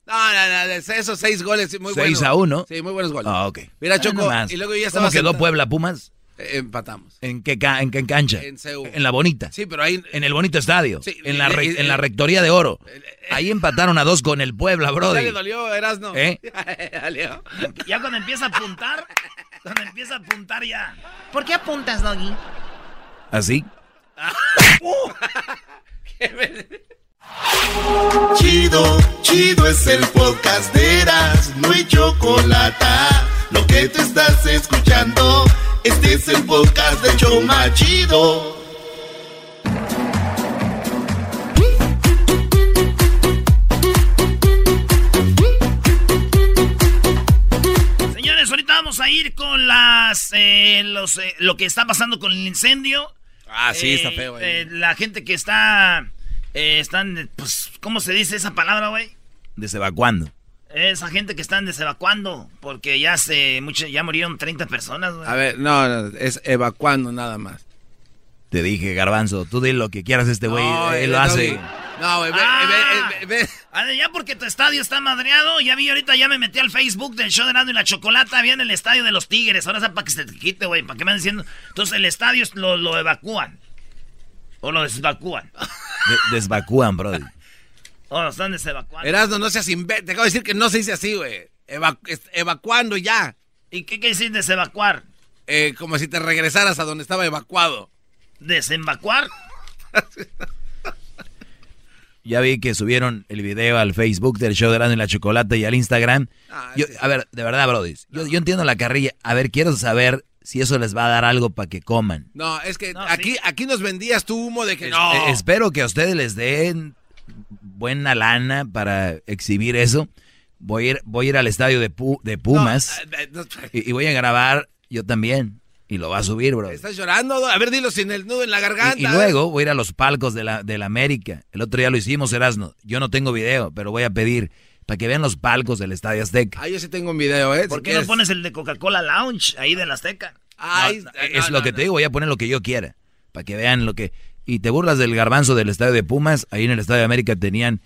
No, no, no, de esos seis goles, sí, muy 6 buenos. a 1. Sí, muy buenos goles. Ah, ok. Mira, Ah, Choco, nomás. y luego ya ¿Cómo estaba quedó sentado- Puebla Pumas? Eh, empatamos. ¿En qué, ca- en qué cancha? En CU. En la bonita. Sí, pero ahí... En el bonito estadio. Sí, en, la en la rectoría de oro. Ahí empataron a dos con el Puebla, Ya Brody. le dolió, Erasno. ¿Eh? *laughs* Dolió. Ya cuando empieza a apuntar, cuando empieza a apuntar ya. ¿Por qué apuntas, doggy? Así. *laughs* *laughs* Chido, chido es el podcast de Eras, no hay chocolate. Lo que te estás escuchando, este es el podcast de Choma Chido. Señores, ahorita vamos a ir con las eh, los, eh, lo que está pasando con el incendio. Ah, sí, Eh, está feo ahí. eh, la gente que está eh, están pues ¿cómo se dice esa palabra, güey? Desevacuando. Esa gente que están desevacuando porque ya se mucho, ya murieron 30 personas, güey. A ver, no, no, es evacuando nada más. Te dije, Garbanzo, tú di lo que quieras este güey. No, él eh, lo no, hace. güey. No, güey, ve, Ah. ve, ve, ve. Ya porque tu estadio está madreado, ya vi ahorita, ya me metí al Facebook del show de Nando y la Chocolata, había en el estadio de los Tigres, ahora es para que se te quite, güey, para que me anden diciendo. Entonces el estadio es- lo, lo evacúan. O lo desevacúan. *laughs* De- desvacúan, Brody. O lo están desevacuando. Erasno, no seas imbécil. Te acabo de decir que no se dice así, güey. Eva- evacuando ya. ¿Y qué quiere decir desevacuar? Eh, como si te regresaras a donde estaba evacuado. ¿Desemvacuar? *laughs* Ya vi que subieron el video al Facebook del show de Erasmo y la Chocolata y al Instagram. Ah, Yo- a ver, de verdad, Brody. Yo, yo entiendo la carrilla. A ver, quiero saber si eso les va a dar algo para que coman. No, es que aquí, aquí nos vendías tu humo de que Es- no. eh, espero que a ustedes les den buena lana para exhibir eso. Voy a ir, voy a ir al estadio de, Pu- de Pumas Eh, no, y, y voy a grabar yo también. Y lo va a subir, bro. ¿Estás llorando? A ver, dilo sin el nudo en la garganta. Y, y luego voy a ir a los palcos de la, de la América. El otro día lo hicimos, Erasno. Yo no tengo video, pero voy a pedir para que vean los palcos del Estadio Azteca. Ah, yo sí tengo un video, ¿eh? ¿Por qué no pones el de Coca-Cola Lounge ahí de la Azteca? Ay, No, es lo que te digo, voy a poner lo que yo quiera. Para que vean lo que... Y te burlas del garbanzo del Estadio de Pumas. Ahí en el Estadio de América tenían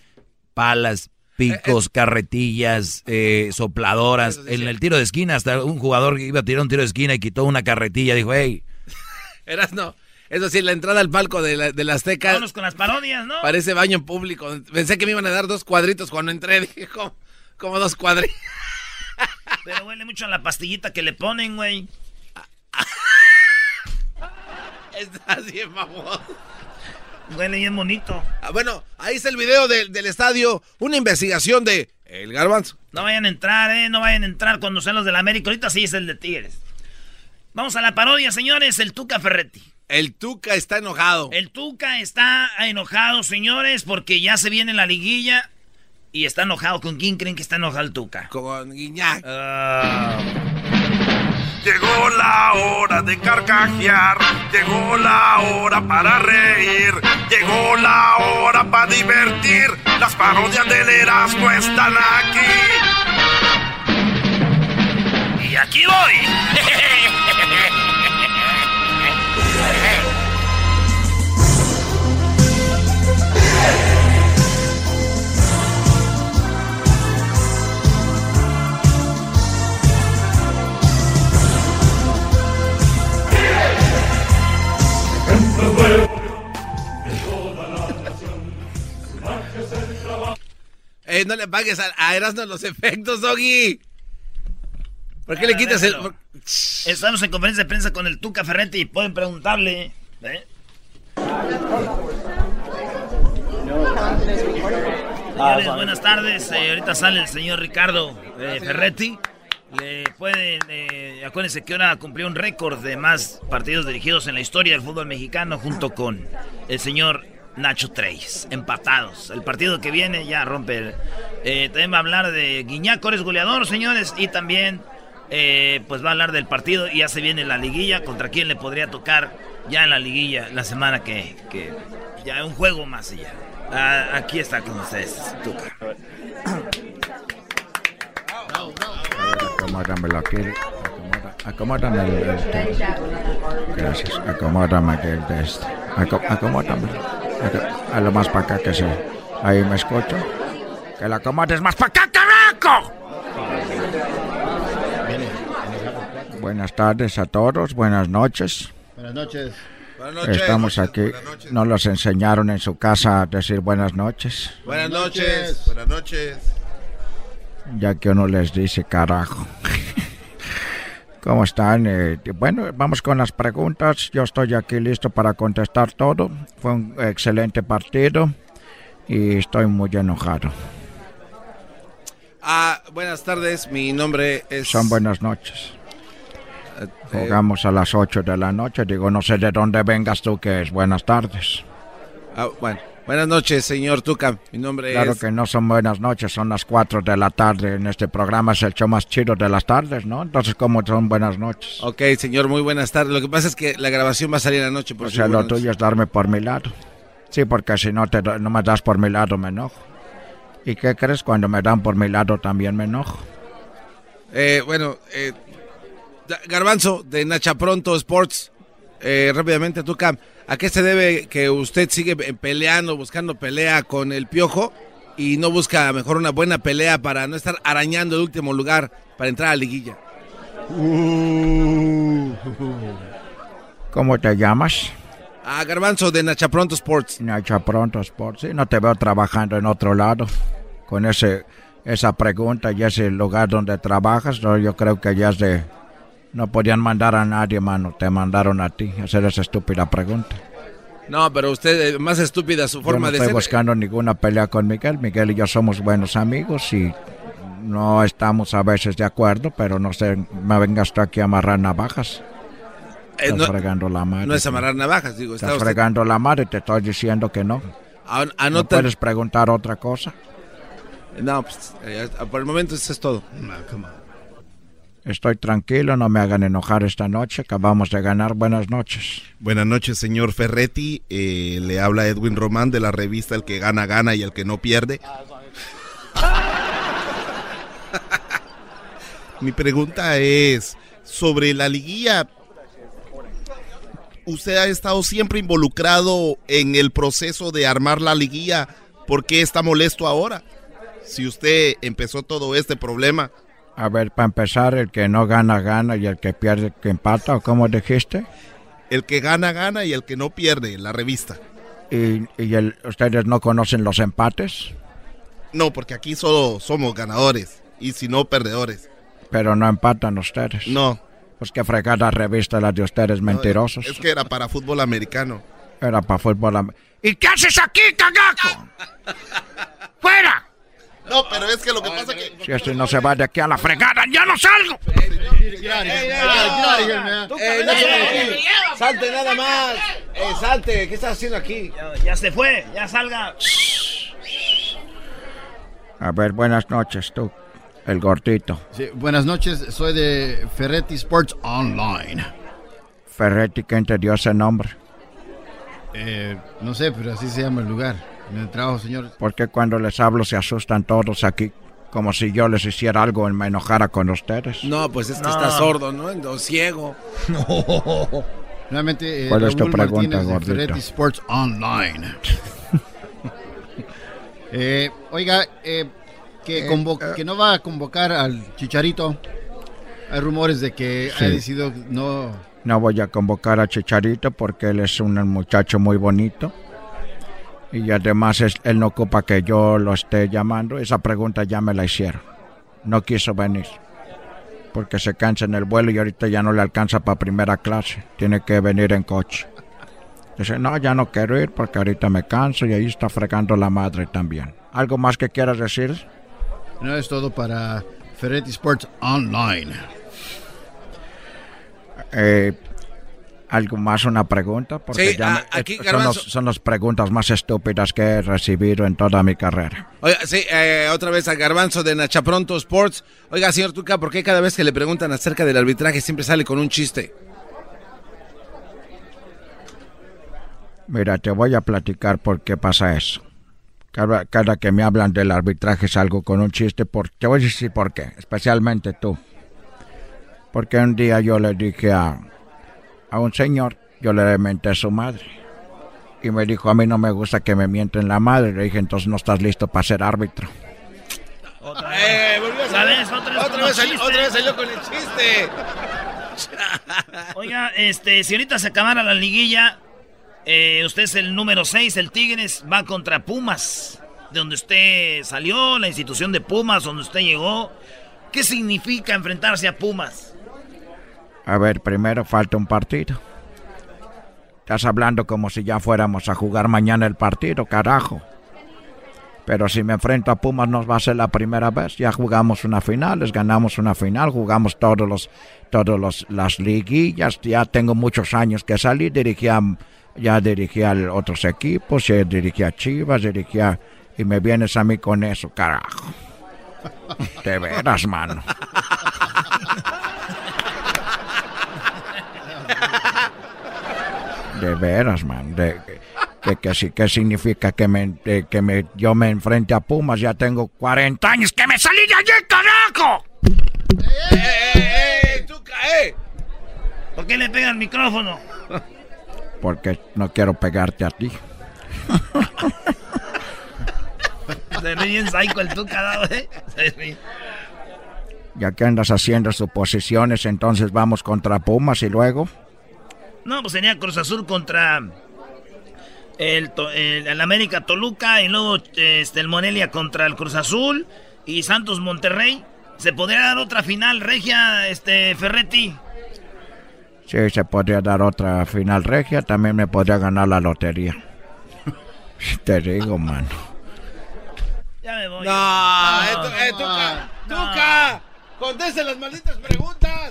palas, picos, carretillas, eh, sopladoras. En el tiro de esquina, hasta un jugador iba a tirar un tiro de esquina y quitó una carretilla. Dijo, hey, *laughs* Eras no. Eso sí, la entrada al palco de la, de la Azteca Vámonos con las parodias, ¿no? parece baño público. Pensé que me iban a dar dos cuadritos cuando entré. *laughs* Dije, ¿cómo, cómo dos cuadritos? *laughs* Pero huele mucho a la pastillita que le ponen, güey. Estás bien, mamón. Huele bien bonito. Ah, bueno, ahí está el video del- del estadio. Una investigación de El Garbanzo. No vayan a entrar, eh. No vayan a entrar cuando sean los del América. Ahorita sí es el de Tigres. Vamos a la parodia, señores. El Tuca Ferretti. El Tuca está enojado. El Tuca está enojado, señores, porque ya se viene la liguilla. Y está enojado. ¿Con quién creen que está enojado el Tuca? Con Guiñac. Llegó la hora de carcajear, llegó la hora para reír, llegó la hora para divertir. Las parodias del Erasmo están aquí. Y aquí voy. *laughs* Eh, no le pagues a, a Erasmo los efectos, Doggy. ¿Por qué le quitas el...? por- Estamos en conferencia de prensa con el Tuca Ferretti y pueden preguntarle. ¿eh? Señores, buenas tardes. Eh, ahorita sale el señor Ricardo eh, Ferretti. Le pueden, eh, acuérdense que ahora cumplió un récord de más partidos dirigidos en la historia del fútbol mexicano junto con el señor Nacho Treis, empatados. El partido que viene ya rompe. el- eh, también va a hablar de Guiñac, eres goleador, señores, y también eh, pues va a hablar del partido y ya se viene la liguilla. ¿Contra quién le podría tocar ya en la liguilla la semana que, que ya un juego más y ya? Ah, aquí está con ustedes, Tuca. Acomódame Gracias. Acomódame acomódame. A lo más para acá que se. Ahí me escucho. Que lo acomodes más para acá, carajo. Buenas tardes a todos. Buenas noches. Buenas noches. Estamos aquí. No los enseñaron en su casa a decir buenas noches. Buenas noches. Buenas noches. Ya que uno les dice carajo. ¿Cómo están? Eh, bueno, vamos con las preguntas. Yo estoy aquí listo para contestar todo. Fue un excelente partido y estoy muy enojado. Ah, buenas tardes, mi nombre es... Son buenas noches. Eh, Jugamos a las 8 de la noche. Digo, no sé de dónde vengas tú, que es buenas tardes. ah, bueno, buenas noches, señor Tuca. Mi nombre Claro es... que no son buenas noches, son las 4 de la tarde. En este programa es el show más chido de las tardes, ¿no? Entonces, ¿cómo son buenas noches? Ok, señor, muy buenas tardes. Lo que pasa es que la grabación va a salir anoche, por O sea, lo tuyo es darme por mi lado. Sí, porque si no, te, no me das por mi lado, me enojo. ¿Y qué crees? Cuando me dan por mi lado también me enojo. Eh, bueno, eh, Garbanzo, de Nacha Pronto Sports. Eh, rápidamente, Tuca, ¿a qué se debe que usted sigue peleando, buscando pelea con el Piojo y no busca mejor una buena pelea para no estar arañando el último lugar para entrar a la liguilla? ¿Cómo te llamas? A Garbanzo, de Nacha Pronto Sports. Nacha Pronto Sports. Sí, no te veo trabajando en otro lado. Con ese, esa pregunta y ese lugar donde trabajas, no, yo creo que ya es de... No podían mandar a nadie, mano. Te mandaron a ti hacer esa estúpida pregunta. No, pero usted, eh, más estúpida su Yo forma no de estoy ser. buscando ninguna pelea con Miguel. Miguel y yo somos buenos amigos y no estamos a veces de acuerdo, pero no sé, me vengas tú aquí a amarrar navajas. Eh, Estás no- fregando la madre. No es amarrar navajas, digo. Está Estás usted- fregando la madre, te estoy diciendo que no. ¿No puedes preguntar otra cosa? No, pues, eh, por el momento eso es todo. Estoy tranquilo, no me hagan enojar esta noche. Acabamos de ganar. Buenas noches. Buenas noches, señor Ferretti. Eh, le habla Edwin Román de la revista El que gana, gana y el que no pierde. *laughs* Mi pregunta es sobre la liguilla. Usted ha estado siempre involucrado en el proceso de armar la liguilla. ¿Por qué está molesto ahora? Si usted empezó todo este problema. A ver, para empezar, el que no gana, gana y el que pierde, que empata, ¿o cómo dijiste? El que gana, gana y el que no pierde, la revista. ¿Y, y el- ustedes no conocen los empates? No, porque aquí solo somos ganadores y si no, perdedores. Pero no empatan ustedes. No. Pues qué fregada revista la de ustedes mentirosos. Es que era para fútbol americano. Era para fútbol am- ¿Y qué haces aquí, cagaco? *laughs* ¡Fuera! No, pero es que lo que pasa que... Si este no se va de aquí a la fregada, ya no salgo. Salte nada más. Eh, salte. ¿Qué estás haciendo aquí? Ya, ya se fue, ya salga. A ver, buenas noches, tú, el gordito. Sí, buenas noches, soy de Ferretti Sports Online. Ferretti, ¿quién te dio ese nombre? Eh, no sé, pero así se llama el lugar. En el trabajo, señor. Porque cuando les hablo se asustan todos aquí, como si yo les hiciera algo y me enojara con ustedes. No, pues es que No. está sordo, ¿no? O ciego. *laughs* No. Nuevamente, eh, ¿Cuál es tu pregunta, gordito? Sports Online. *laughs* Eh, oiga, eh, que, Eh, convo- eh. que no va a convocar al Chicharito. Hay rumores de que Sí. ha decidido no... No voy a convocar a Chicharito porque él es un muchacho muy bonito. Y además es- él no ocupa que yo lo esté llamando. Esa pregunta ya me la hicieron. No quiso venir. Porque se cansa en el vuelo y ahorita ya no le alcanza para primera clase. Tiene que venir en coche. Dice, no, ya no quiero ir porque ahorita me canso y ahí está fregando la madre también. ¿Algo más que quieras decir? No es todo para Ferretti Sports Online. Eh, ¿Algo más? ¿Una pregunta? Porque Sí, ya me- aquí, son, los- son las preguntas más estúpidas que he recibido en toda mi carrera. Oiga, sí, eh, otra vez a Garbanzo de Nachapronto Sports. Oiga, señor Tuca, ¿por qué cada vez que le preguntan acerca del arbitraje siempre sale con un chiste? Mira, te voy a platicar por qué pasa eso. Cada, cada que me hablan del arbitraje salgo con un chiste. Por, te voy a decir por qué, especialmente tú. Porque un día yo le dije a, a un señor, yo le menté a su madre. Y me dijo, a mí no me gusta que me mienten la madre. Le dije, entonces no estás listo para ser árbitro. Eh, volvió a salir. ¿Sabes? Otra vez Otra con vez los salió- chistes. otra vez salió con el chiste. *laughs* Oiga, este, si ahorita se acabara la liguilla, eh, usted es el número 6, el Tigres va contra Pumas, de donde usted salió, la institución de Pumas, donde usted llegó. ¿Qué significa enfrentarse a Pumas? A ver, primero falta un partido. Estás hablando como si ya fuéramos a jugar mañana el partido, carajo. Pero si me enfrento a Pumas no va a ser la primera vez. Ya jugamos una final, les ganamos una final, jugamos todos los, todos los, las liguillas. Ya tengo muchos años que salí, dirigía, ya dirigía a otros equipos, ya dirigía a Chivas, dirigía y me vienes a mí con eso, carajo. De veras, mano. *laughs* De veras, man. De, que, que, sí- que significa que, me, de- que me, yo me enfrente a Pumas? Ya tengo 40 años que me salí de allí, carajo. ¡Eh, Tuca, eh! ¿Por qué le pega el micrófono? Porque no quiero pegarte a ti. *laughs* Se ríe bien psycho el Tuca, ¿no, eh? Se ríe. Ya que andas haciendo suposiciones, entonces vamos contra Pumas y luego. No, pues sería Cruz Azul contra el, To- el- el América Toluca y luego este, el Morelia contra el Cruz Azul y Santos Monterrey. ¿Se podría dar otra final regia, este Ferretti? Sí, se podría dar otra final regia. También me podría ganar la lotería. *laughs* Te digo, mano. Ya me voy. No, eh, tu- eh, Tuca, Tuca, conteste las malditas preguntas.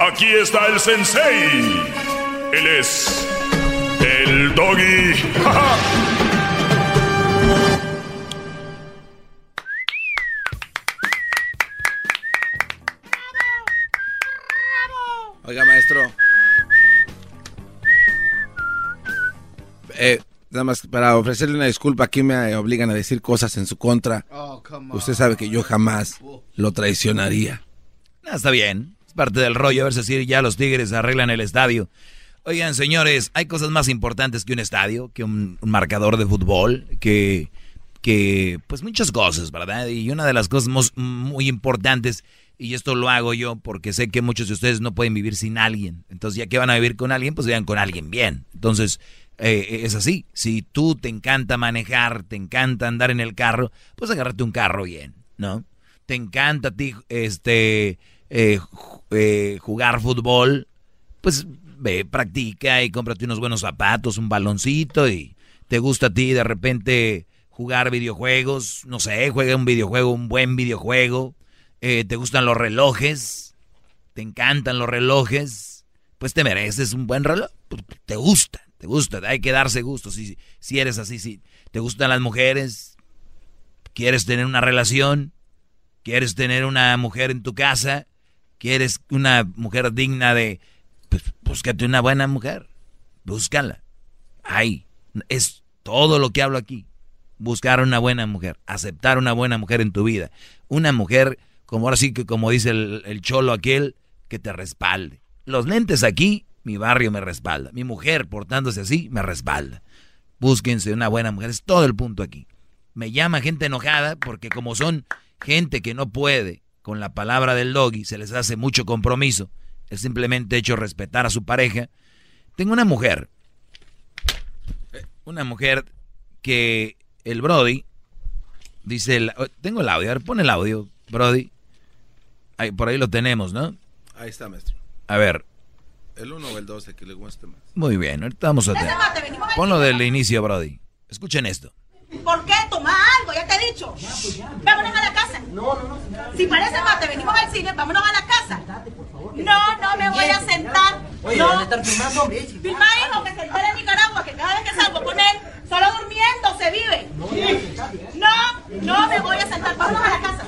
Aquí está el sensei. Él es el doggy. Oiga, maestro. Eh, nada más para ofrecerle una disculpa, aquí me obligan a decir cosas en su contra. Oh, come Usted sabe que yo jamás lo traicionaría. Ah, está bien, parte del rollo, a ver si ya los Tigres arreglan el estadio. Oigan, señores, hay cosas más importantes que un estadio, que un, marcador de fútbol, que, que, pues muchas cosas, ¿verdad? Y una de las cosas muy importantes, y esto lo hago yo porque sé que muchos de ustedes no pueden vivir sin alguien. Entonces, ya que van a vivir con alguien, pues vayan con alguien bien. Entonces, eh, es así. Si tú te encanta manejar, te encanta andar en el carro, pues agárrate un carro bien, ¿no? Te encanta a ti este, eh, eh, jugar fútbol, pues ve, practica y cómprate unos buenos zapatos, un baloncito y te gusta a ti de repente jugar videojuegos, no sé, juega un videojuego, un buen videojuego, te gustan los relojes, te encantan los relojes, pues te mereces un buen reloj, pues, te gusta te gusta, hay que darse gusto. Si, si eres así, si te gustan las mujeres, quieres tener una relación, quieres tener una mujer en tu casa, quieres una mujer digna de, pues búscate una buena mujer, búscala. Ay, es todo lo que hablo aquí. Buscar una buena mujer, aceptar una buena mujer en tu vida. Una mujer, como ahora sí que como dice el, el cholo aquel, que te respalde. Los lentes aquí mi barrio me respalda. Mi mujer, portándose así, me respalda. Búsquense una buena mujer. Es todo el punto aquí. Me llama gente enojada porque como son gente que no puede con la palabra del doggy, se les hace mucho compromiso. Es simplemente hecho respetar a su pareja. Tengo una mujer. Una mujer que el Brody dice... Oh, tengo el audio. A ver, pon el audio, Brody. Ahí, por ahí lo tenemos, ¿no? Ahí está, maestro. A ver, el 1 o el 12 que le guste más. Muy bien, ahorita vamos a tener. Ponlo del inicio, Brody. Escuchen esto. ¿Por qué? Toma algo, ya te he dicho. Vámonos a la casa. No, no, no. Si parece mate, venimos al cine, vámonos a la casa. No, no me voy a sentar. Oye, no. a estar filmando, hombre. Filma, hijo, que se entere en Nicaragua, que cada vez que salgo con él, solo durmiendo se vive. No, no me voy a sentar. Vámonos a la casa.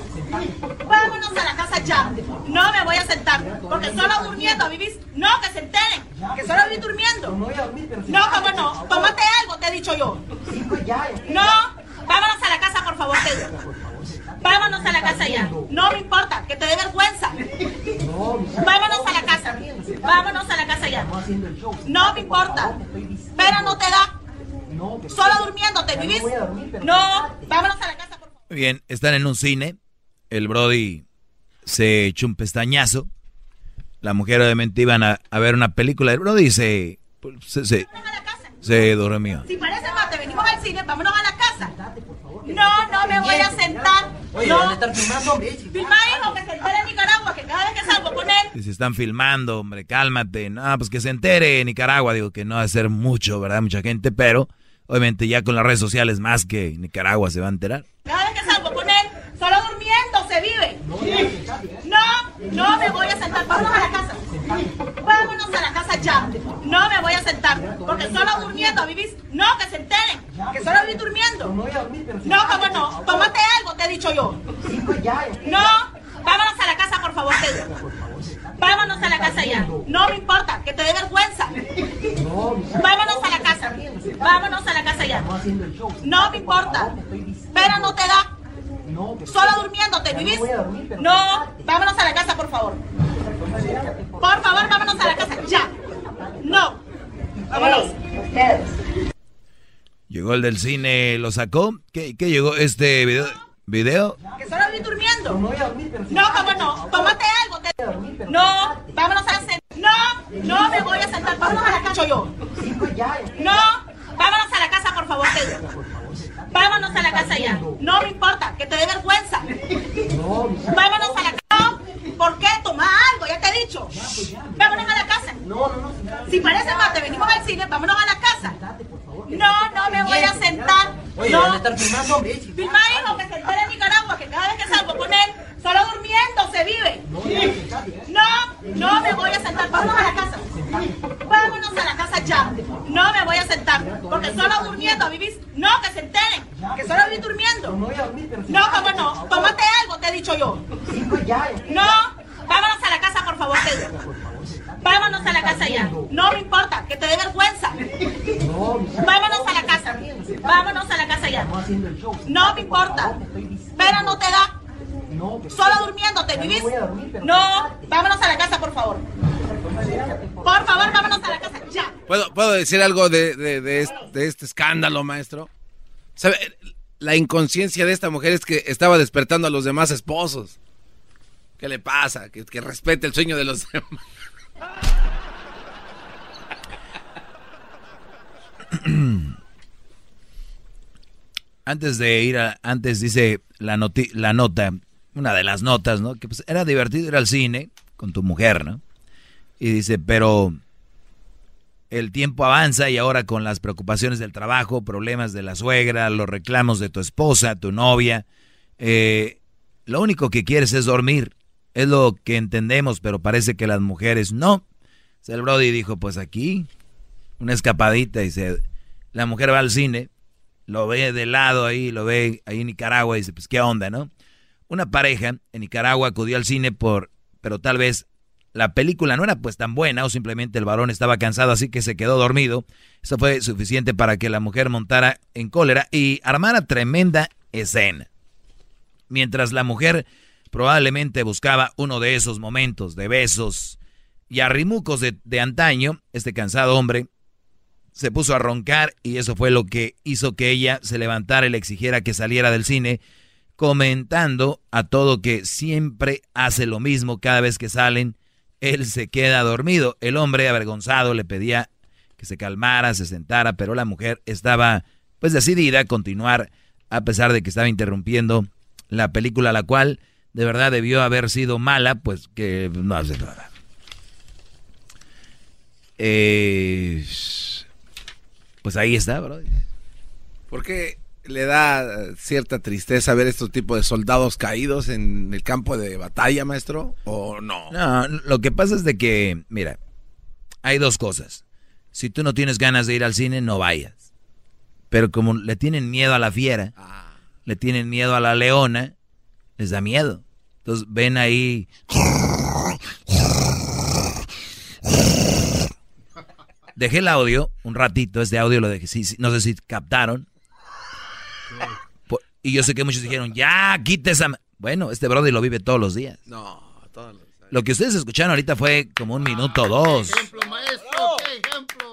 Vámonos a la casa ya. No me voy a sentar. Porque solo durmiendo vivís. No, que se enteren. Que solo vivís durmiendo. No, cómo no. Tómate algo, te he dicho yo. No, vámonos a la casa, por favor, te Vámonos a la casa ya. No me importa, que te dé vergüenza. Vámonos a la casa. Vámonos a la casa ya. No me importa. Pero no te da. Solo durmiendo, ¿te vivís? No, vámonos a la casa, por favor. Bien, están en un cine el Brody se echó un pestañazo. La mujer obviamente iban a, ver una película. El Brody se, se, se, se durmió. Si parece mate, venimos al cine, vámonos a la casa. No, no me voy a sentar. Oye, no. van a estar filmando, hombre. Filma, hijo, que se entere en Nicaragua, que cada vez que salgo con él. Si se están filmando, hombre, cálmate. No, pues que se entere en Nicaragua. Digo que no va a ser mucho, ¿verdad? Mucha gente, pero obviamente ya con las redes sociales más que Nicaragua se va a enterar. Cada vez que salgo con él, solo durmiendo se vive. No, no me voy a sentar. Vámonos a la casa. Vámonos a la casa ya. No me voy a sentar. Porque solo durmiendo vivís. No, que se enteren. Que solo vivís durmiendo. No, cómo no. Tómate algo, te he dicho yo. No, vámonos a la casa, por favor, te Vámonos a la casa ya. No me importa, que te dé vergüenza. Vámonos a la casa. Vámonos a la casa ya. No me importa. Pero no te da. Solo durmiendo, ¿te vivís? No, vámonos a la casa, por favor. Por favor, vámonos a la casa, ya. No. Vámonos. Llegó el del cine, lo sacó. ¿Qué, qué llegó este video? ¿Video? Que solo vi durmiendo. No, cómo no. Tómate algo. No, vámonos a la No, no me voy a sentar. Vámonos a la casa yo. No, vámonos a la casa, por favor. Vámonos a la casa ya. No me importa, que te dé vergüenza. Vámonos a la casa. ¿Por qué? Toma algo, ya te he dicho. Vámonos a la casa. Si parece mate, venimos al cine, vámonos a la casa. No, no me voy a sentar. Oye, no. estar filmando, hombre. Filma, hijo, que se entere en Nicaragua, que cada vez que salgo con él, solo durmiendo se vive. No, no me voy a sentar. Vámonos a la casa. Vámonos a la casa ya. No me voy a sentar. Porque solo durmiendo vivís. No, que se enteren. Que solo vivís durmiendo. No, cómo no. Tómate algo, te he dicho yo. No, vámonos a la casa, por favor, te Vámonos a la casa ya. No me importa, que te dé vergüenza. Vámonos a la casa. Vámonos a la casa ya. No me importa. Pero no te da. Solo durmiendo, ¿te vivís? No, vámonos a la casa, por favor. Por favor, vámonos a la casa, ya. ¿Puedo, ¿Puedo decir algo de, de, este, de este escándalo, maestro? ¿Sabe? La inconsciencia de esta mujer es que estaba despertando a los demás esposos. ¿Qué le pasa? Que, que respete el sueño de los *laughs* demás. *clears throat* antes de ir a, antes dice la, noti, la nota, una de las notas, ¿no? Que pues era divertido ir al cine con tu mujer, ¿no? Y dice, pero el tiempo avanza y ahora con las preocupaciones del trabajo, problemas de la suegra, los reclamos de tu esposa, tu novia, eh, lo único que quieres es dormir. Es lo que entendemos, pero parece que las mujeres no. El Brody dijo, pues aquí, una escapadita, dice, la mujer va al cine, lo ve de lado ahí, lo ve ahí en Nicaragua y dice, pues qué onda, ¿no? Una pareja en Nicaragua acudió al cine por, pero tal vez la película no era pues tan buena o simplemente el varón estaba cansado así que se quedó dormido. Eso fue suficiente para que la mujer montara en cólera y armara tremenda escena. Mientras la mujer probablemente buscaba uno de esos momentos de besos y arrimucos de, de antaño, este cansado hombre se puso a roncar y eso fue lo que hizo que ella se levantara y le exigiera que saliera del cine, comentando a todo que siempre hace lo mismo cada vez que salen, él se queda dormido. El hombre avergonzado le pedía que se calmara, se sentara, pero la mujer estaba pues decidida a continuar a pesar de que estaba interrumpiendo la película, la cual de verdad debió haber sido mala, pues que no hace nada. Eh, pues ahí está, bro. ¿Por qué le da cierta tristeza ver estos tipos de soldados caídos en el campo de batalla, maestro? ¿O no? No, lo que pasa es de que, mira, hay dos cosas. Si tú no tienes ganas de ir al cine, no vayas. Pero como le tienen miedo a la fiera, le tienen miedo a la leona, les da miedo. Entonces ven ahí. Dejé el audio un ratito, este audio lo dejé, sí, sí, no sé si captaron. Y yo sé que muchos dijeron, ya, quite esa... Bueno, este brother lo vive todos los días. No, todos los Lo que ustedes escucharon ahorita fue como un minuto, dos.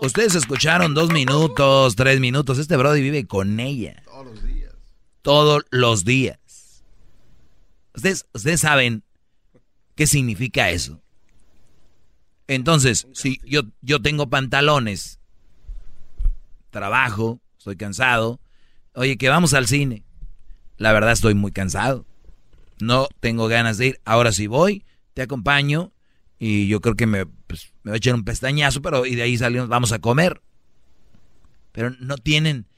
Ustedes escucharon dos minutos, tres minutos. Este brother vive con ella. Todos los días. Todos los días. Ustedes, ustedes saben qué significa eso. Entonces, si yo, yo tengo pantalones, trabajo, estoy cansado, oye, que vamos al cine. La verdad estoy muy cansado. No tengo ganas de ir. Ahora sí voy, te acompaño y yo creo que me, pues, me voy a echar un pestañazo, pero y de ahí salimos, vamos a comer. Pero no tienen,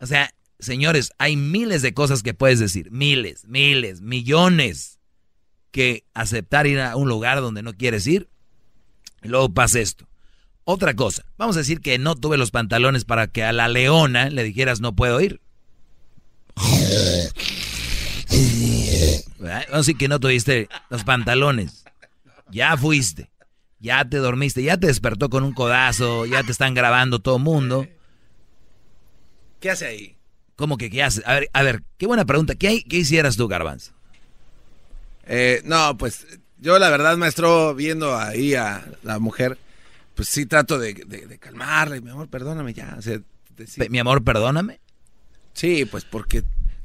o sea, señores, hay miles de cosas que puedes decir, miles, miles, millones, que aceptar ir a un lugar donde no quieres ir y luego pasa esto. Otra cosa, vamos a decir que no tuve los pantalones para que a la leona le dijeras no puedo ir. Vamos a decir que no tuviste los pantalones. Ya fuiste. Ya te dormiste. Ya te despertó con un codazo. Ya te están grabando todo el mundo. ¿Qué hace ahí? ¿Cómo que qué hace? A ver, a ver, qué buena pregunta. ¿Qué, qué hicieras tú, Garbanzo? Eh, no, pues yo la verdad, maestro, viendo ahí a la mujer, pues sí trato de, de, de calmarla. Mi amor, perdóname ya. O sea, decir- Mi amor, perdóname. Sí, pues porque...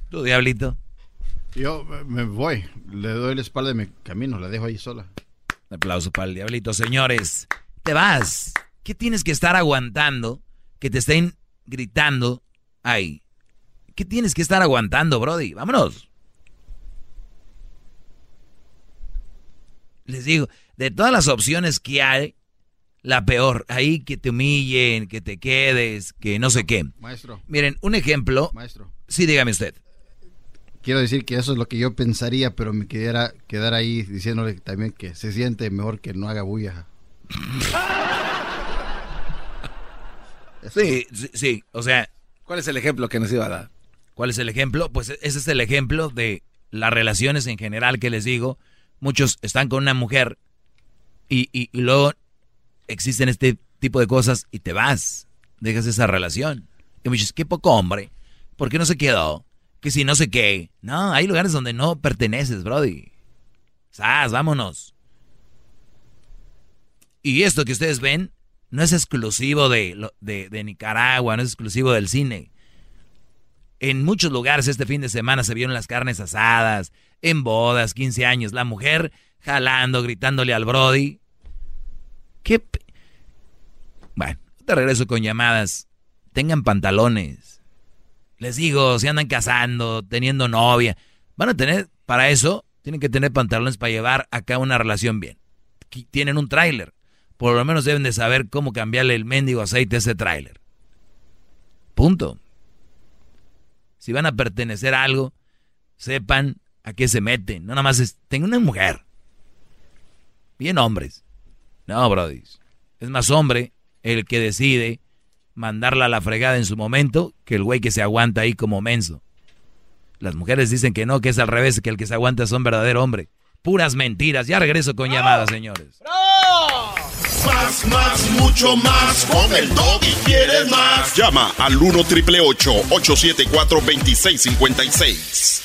¿Tú, diablito? Yo eh, me voy, le doy la espalda y me camino, la dejo ahí sola. Un aplauso para el diablito, señores. Te vas. ¿Qué tienes que estar aguantando que te estén gritando ahí? ¿Qué tienes que estar aguantando, Brody? Vámonos. Les digo, de todas las opciones que hay, la peor, ahí que te humillen, que te quedes, que no sé qué. Maestro. Miren, un ejemplo. Maestro. Sí, dígame usted. Quiero decir que eso es lo que yo pensaría, pero me quedara quedar ahí diciéndole también que se siente mejor que no haga bulla. Sí, sí, sí, o sea... ¿Cuál es el ejemplo que nos iba a dar? ¿Cuál es el ejemplo? Pues ese es el ejemplo de las relaciones en general que les digo. Muchos están con una mujer y, y- luego existen este tipo de cosas y te vas, dejas esa relación. Y me dices, qué poco hombre, ¿por qué no se quedó? Que si no sé qué. No, hay lugares donde no perteneces, Brody. ¡Sas, vámonos! Y esto que ustedes ven no es exclusivo de, de Nicaragua, no es exclusivo del cine. En muchos lugares este fin de semana se vieron las carnes asadas, en bodas, 15 años, la mujer jalando, gritándole al Brody. ¿Qué? Bueno, te regreso con llamadas. Tengan pantalones. Les digo, si andan casando, teniendo novia, van a tener, para eso, tienen que tener pantalones para llevar acá una relación bien. Tienen un tráiler. Por lo menos deben de saber cómo cambiarle el mendigo aceite a ese tráiler. Punto. Si van a pertenecer a algo, sepan a qué se meten. No nada más es, tengo una mujer. Bien hombres. No, Brody. Es más hombre el que decide mandarla a la fregada en su momento que el güey que se aguanta ahí como menso. Las mujeres dicen que no, que es al revés, que el que se aguanta es un verdadero hombre. Puras mentiras. Ya regreso con llamadas, señores. Más, más, mucho más. Con el y quieres más. Llama al 1 triple 874 2656.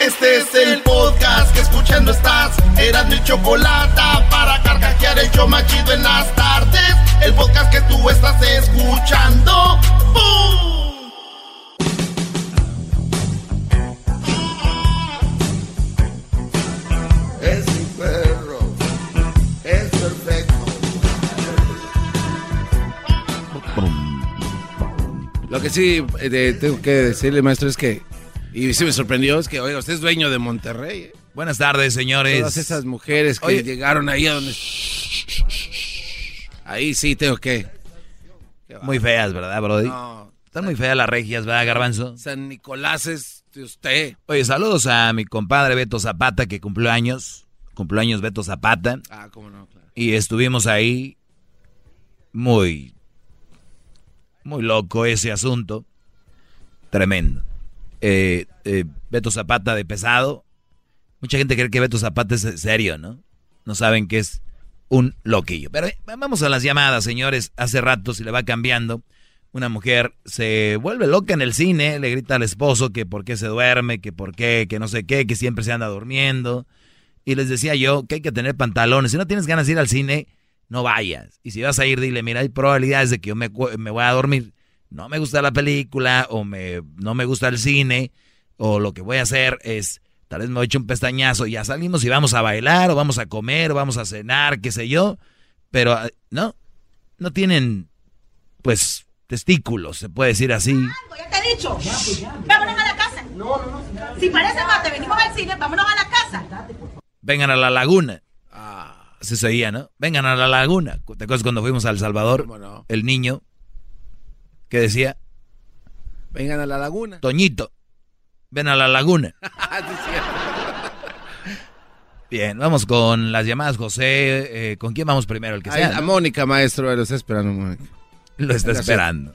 Este es el podcast que escuchando estás. Eran mi chocolate para carcajear el yo machido en las tardes. El podcast que tú estás escuchando. ¡Bum! Es Lo que sí eh, tengo que decirle, maestro, es que, y sí me sorprendió, es que, oiga, usted es dueño de Monterrey. ¿eh? Buenas tardes, señores. Todas esas mujeres que Oye. llegaron ahí a donde... Ahí sí tengo que... Muy feas, ¿verdad, Brody? No. Están muy feas las regias, ¿verdad, Garbanzo? San Nicolás es de usted. Oye, saludos a mi compadre Beto Zapata, que cumplió años. Cumplió años Beto Zapata. Ah, cómo no, claro. Y estuvimos ahí muy, muy loco ese asunto. Tremendo. Eh, eh, Beto Zapata de pesado. Mucha gente cree que Beto Zapata es serio, ¿no? No saben que es un loquillo. Pero eh, vamos a las llamadas, señores. Hace rato se le va cambiando. Una mujer se vuelve loca en el cine, le grita al esposo que por qué se duerme, que por qué, que no sé qué, que siempre se anda durmiendo. Y les decía yo que hay que tener pantalones. Si no tienes ganas de ir al cine, no vayas. Y si vas a ir, dile, mira, hay probabilidades de que yo me, me voy a dormir. No me gusta la película, o me, no me gusta el cine, o lo que voy a hacer es, tal vez me echo un pestañazo, ya salimos y vamos a bailar, o vamos a comer, o vamos a cenar, qué sé yo. Pero, ah, no, no tienen, pues, testículos, se puede decir así. Ya te he dicho. Vámonos a la casa. No, no, no. Si parece mate, venimos al cine, vámonos a la casa. Vengan a la laguna. Se seguía, ¿no? Vengan a la laguna. ¿Te acuerdas cuando fuimos a El Salvador? El niño que decía, Vengan a la laguna. Toñito, ven a la laguna. *laughs* *laughs* Bien, vamos con las llamadas, José. Eh, ¿Con quién vamos primero? El que Ay, sea. a ¿no? Mónica, maestro, lo está esperando, Mónica. Lo está Gracias. esperando.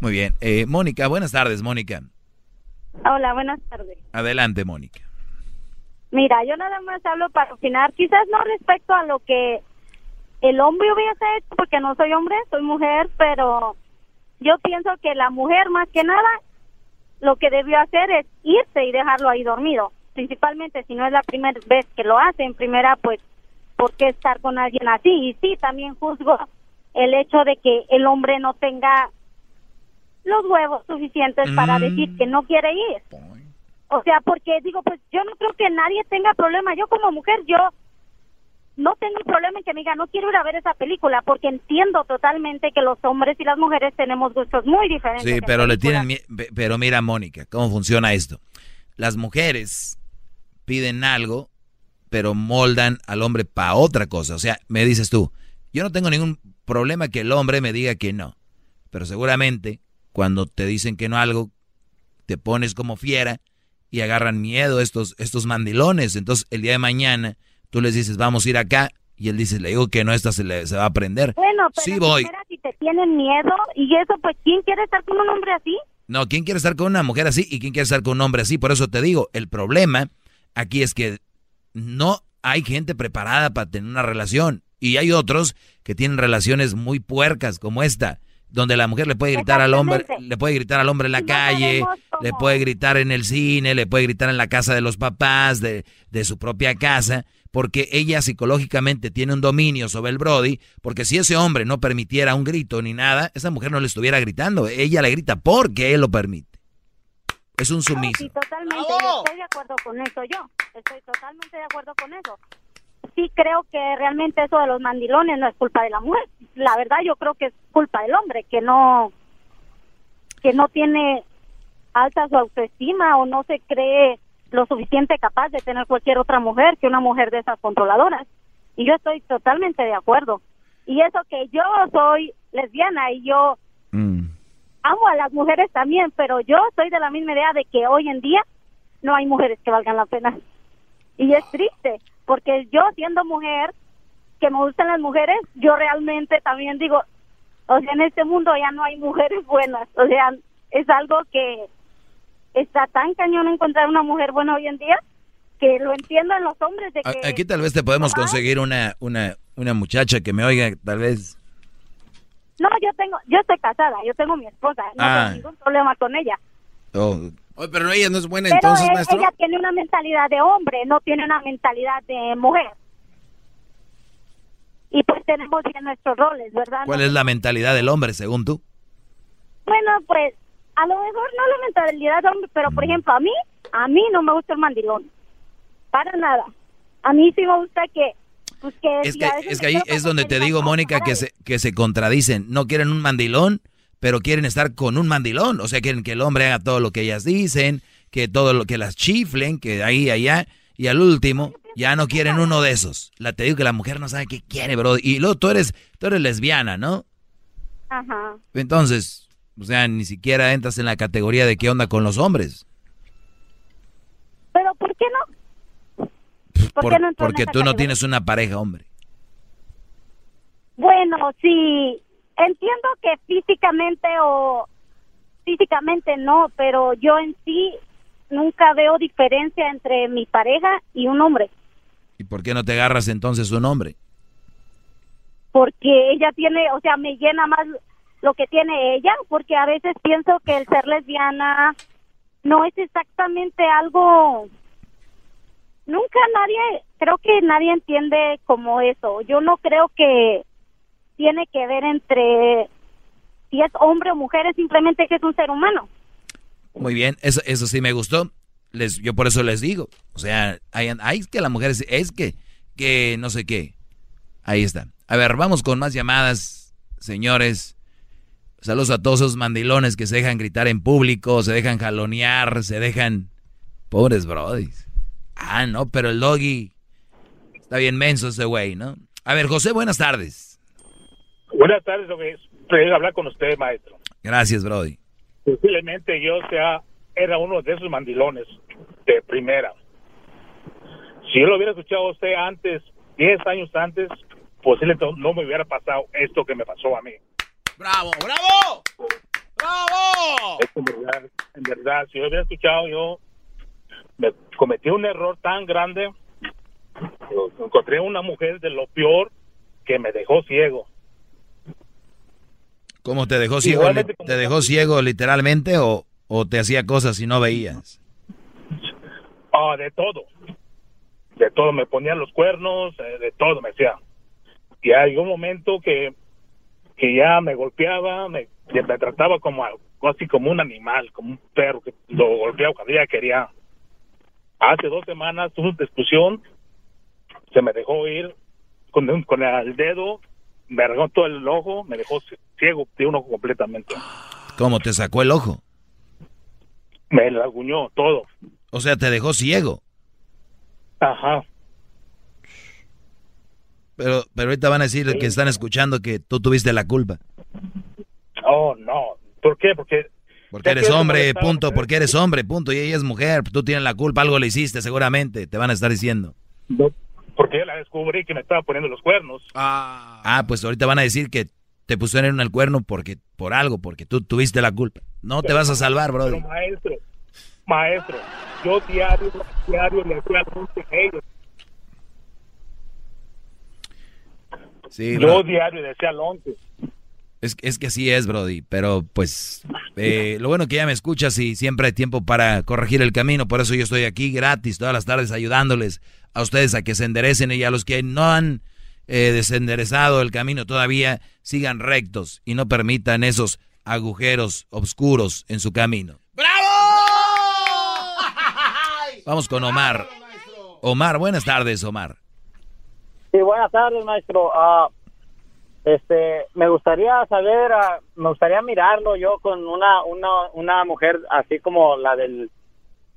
Muy bien. Eh, Mónica, buenas tardes, Mónica. Hola, buenas tardes. Adelante, Mónica. Mira, yo nada más hablo para opinar, quizás no respecto a lo que el hombre hubiese hecho, porque no soy hombre, soy mujer, pero yo pienso que la mujer más que nada lo que debió hacer es irse y dejarlo ahí dormido, principalmente si no es la primera vez que lo hace, en primera pues, ¿por qué estar con alguien así? Y sí, también juzgo el hecho de que el hombre no tenga los huevos suficientes para Mm. decir que no quiere ir. O sea, porque digo, pues yo no creo que nadie tenga problema. Yo como mujer, yo no tengo problema en que me diga, no quiero ir a ver esa película, porque entiendo totalmente que los hombres y las mujeres tenemos gustos muy diferentes. Sí, pero le tienen pero mira, Mónica, cómo funciona esto. Las mujeres piden algo, pero moldan al hombre para otra cosa. O sea, me dices tú, yo no tengo ningún problema que el hombre me diga que no, pero seguramente cuando te dicen que no algo, te pones como fiera y agarran miedo estos estos mandilones. Entonces, el día de mañana tú les dices, "Vamos a ir acá." Y él dice, "Le digo que no, esta se, le, se va a aprender." Bueno, pero sí voy. si te tienen miedo y eso, pues ¿quién quiere estar con un hombre así? No, ¿quién quiere estar con una mujer así y quién quiere estar con un hombre así? Por eso te digo, el problema aquí es que no hay gente preparada para tener una relación. Y hay otros que tienen relaciones muy puercas como esta. Donde la mujer le puede gritar al hombre, le puede gritar al hombre en la calle, le puede gritar en el cine, le puede gritar en la casa de los papás, de, de su propia casa, porque ella psicológicamente tiene un dominio sobre el Brody, porque si ese hombre no permitiera un grito ni nada, esa mujer no le estuviera gritando, ella le grita porque él lo permite. Es un sumiso. Sí, totalmente, yo estoy de acuerdo con eso, yo estoy totalmente de acuerdo con eso. Sí creo que realmente eso de los mandilones no es culpa de la mujer. La verdad yo creo que es culpa del hombre, que no que no tiene alta su autoestima o no se cree lo suficiente capaz de tener cualquier otra mujer que una mujer de esas controladoras. Y yo estoy totalmente de acuerdo. Y eso que yo soy lesbiana y yo amo a las mujeres también, pero yo soy de la misma idea de que hoy en día no hay mujeres que valgan la pena. Y es triste, porque yo siendo mujer, que me gustan las mujeres, yo realmente también digo, o sea, en este mundo ya no hay mujeres buenas, o sea, es algo que está tan cañón encontrar una mujer buena hoy en día que lo entiendo en los hombres de que Aquí tal vez te podemos conseguir una, una, una muchacha que me oiga, tal vez. no yo tengo yo estoy casada yo tengo mi esposa no Ah. tengo ningún problema con ella Oh, Oye, pero ella no es buena pero entonces, él- maestro. ella tiene una mentalidad de hombre no tiene una mentalidad de mujer. Y pues tenemos bien nuestros roles verdad ¿Cuál es la mentalidad del hombre, según tú? bueno pues a lo mejor no la mentalidad de hombre pero por ejemplo a mí a mí no me gusta el mandilón. Para nada. A mí sí me gusta que pues que Es si que, es que ahí es donde te digo, Mónica, que se, que se contradicen. No quieren un mandilón, pero quieren estar con un mandilón. O sea, quieren que el hombre haga todo lo que ellas dicen, que todo lo que las chiflen, que ahí, allá. Y al último, ya no quieren uno de esos. La te digo que la mujer no sabe qué quiere, bro. Y luego tú eres, tú eres lesbiana, ¿no? Ajá. Entonces, o sea, ni siquiera entras en la categoría de qué onda con los hombres. pero ¿por qué no? ¿Por Por- qué no porque tú no tienes una pareja, hombre. Bueno, sí, entiendo que físicamente o físicamente no, pero yo en sí nunca veo diferencia entre mi pareja y un hombre, ¿Y por qué no te agarras entonces un hombre? porque ella tiene, o sea, me llena más lo que tiene ella, porque a veces pienso que el ser lesbiana no es exactamente algo nunca nadie, creo que nadie entiende como eso. Yo no creo que tiene que ver entre si es hombre o mujer, es simplemente que es un ser humano. Muy bien, eso, eso sí me gustó. Les, yo por eso les digo. O sea, hay, hay que la mujer es, es que, que no sé qué. Ahí está. A ver, vamos con más llamadas, señores. Saludos a todos esos mandilones que se dejan gritar en público, se dejan jalonear, se dejan... Pobres brodis. Ah, no, pero el doggy está bien menso ese güey, ¿no? A ver, José, buenas tardes. Buenas tardes, lo que es placer hablar con usted, maestro. Gracias, brody. Posiblemente yo sea, era uno de esos mandilones de primera. Si yo lo hubiera escuchado a usted antes, 10 años antes, posiblemente no me hubiera pasado esto que me pasó a mí. ¡Bravo, bravo! ¡Bravo! Es en verdad, en verdad, si yo hubiera escuchado, yo me cometí un error tan grande. Encontré una mujer de lo peor que me dejó ciego. ¿Cómo te dejó ciego? ¿Te dejó ciego literalmente o, o te hacía cosas y no veías? Ah, de todo. De todo. Me ponían los cuernos, eh, de todo me hacía. Y hay un momento que, que ya me golpeaba, me, me trataba como así como un animal, como un perro que lo golpeaba cuando ella quería. Hace dos semanas tuve una discusión, se me dejó ir con, con el dedo, me arrancó todo el ojo, me dejó ciego de un ojo completamente. ¿Cómo te sacó el ojo? Me laguñó todo. O sea, te dejó ciego. Ajá. Pero, pero ahorita van a decir que están escuchando que tú tuviste la culpa. Oh, no. ¿Por qué? Porque Porque eres hombre, punto. Porque eres hombre, punto. Y ella es mujer. Tú tienes la culpa. Algo le hiciste seguramente. Te van a estar diciendo. Porque yo la descubrí que me estaba poniendo los cuernos. Ah, pues ahorita van a decir que te pusieron el cuerno porque por algo, porque tú tuviste la culpa. No te vas a salvar, Pero brother. maestro, maestro, yo diario, diario le hacía anuncios a ellos. Sí, yo bro. diario le decía al once. Es, es que así es, Brody, pero pues eh, lo bueno que ya me escuchas y siempre hay tiempo para corregir el camino, por eso yo estoy aquí gratis todas las tardes ayudándoles a ustedes a que se enderecen y a los que no han eh, desenderezado el camino todavía sigan rectos y no permitan esos agujeros oscuros en su camino. *laughs* Vamos con Omar. Omar, buenas tardes, Omar. Sí, buenas tardes, maestro. Ah, este, me gustaría saber, ah, me gustaría mirarlo yo con una, una, una mujer así como la del,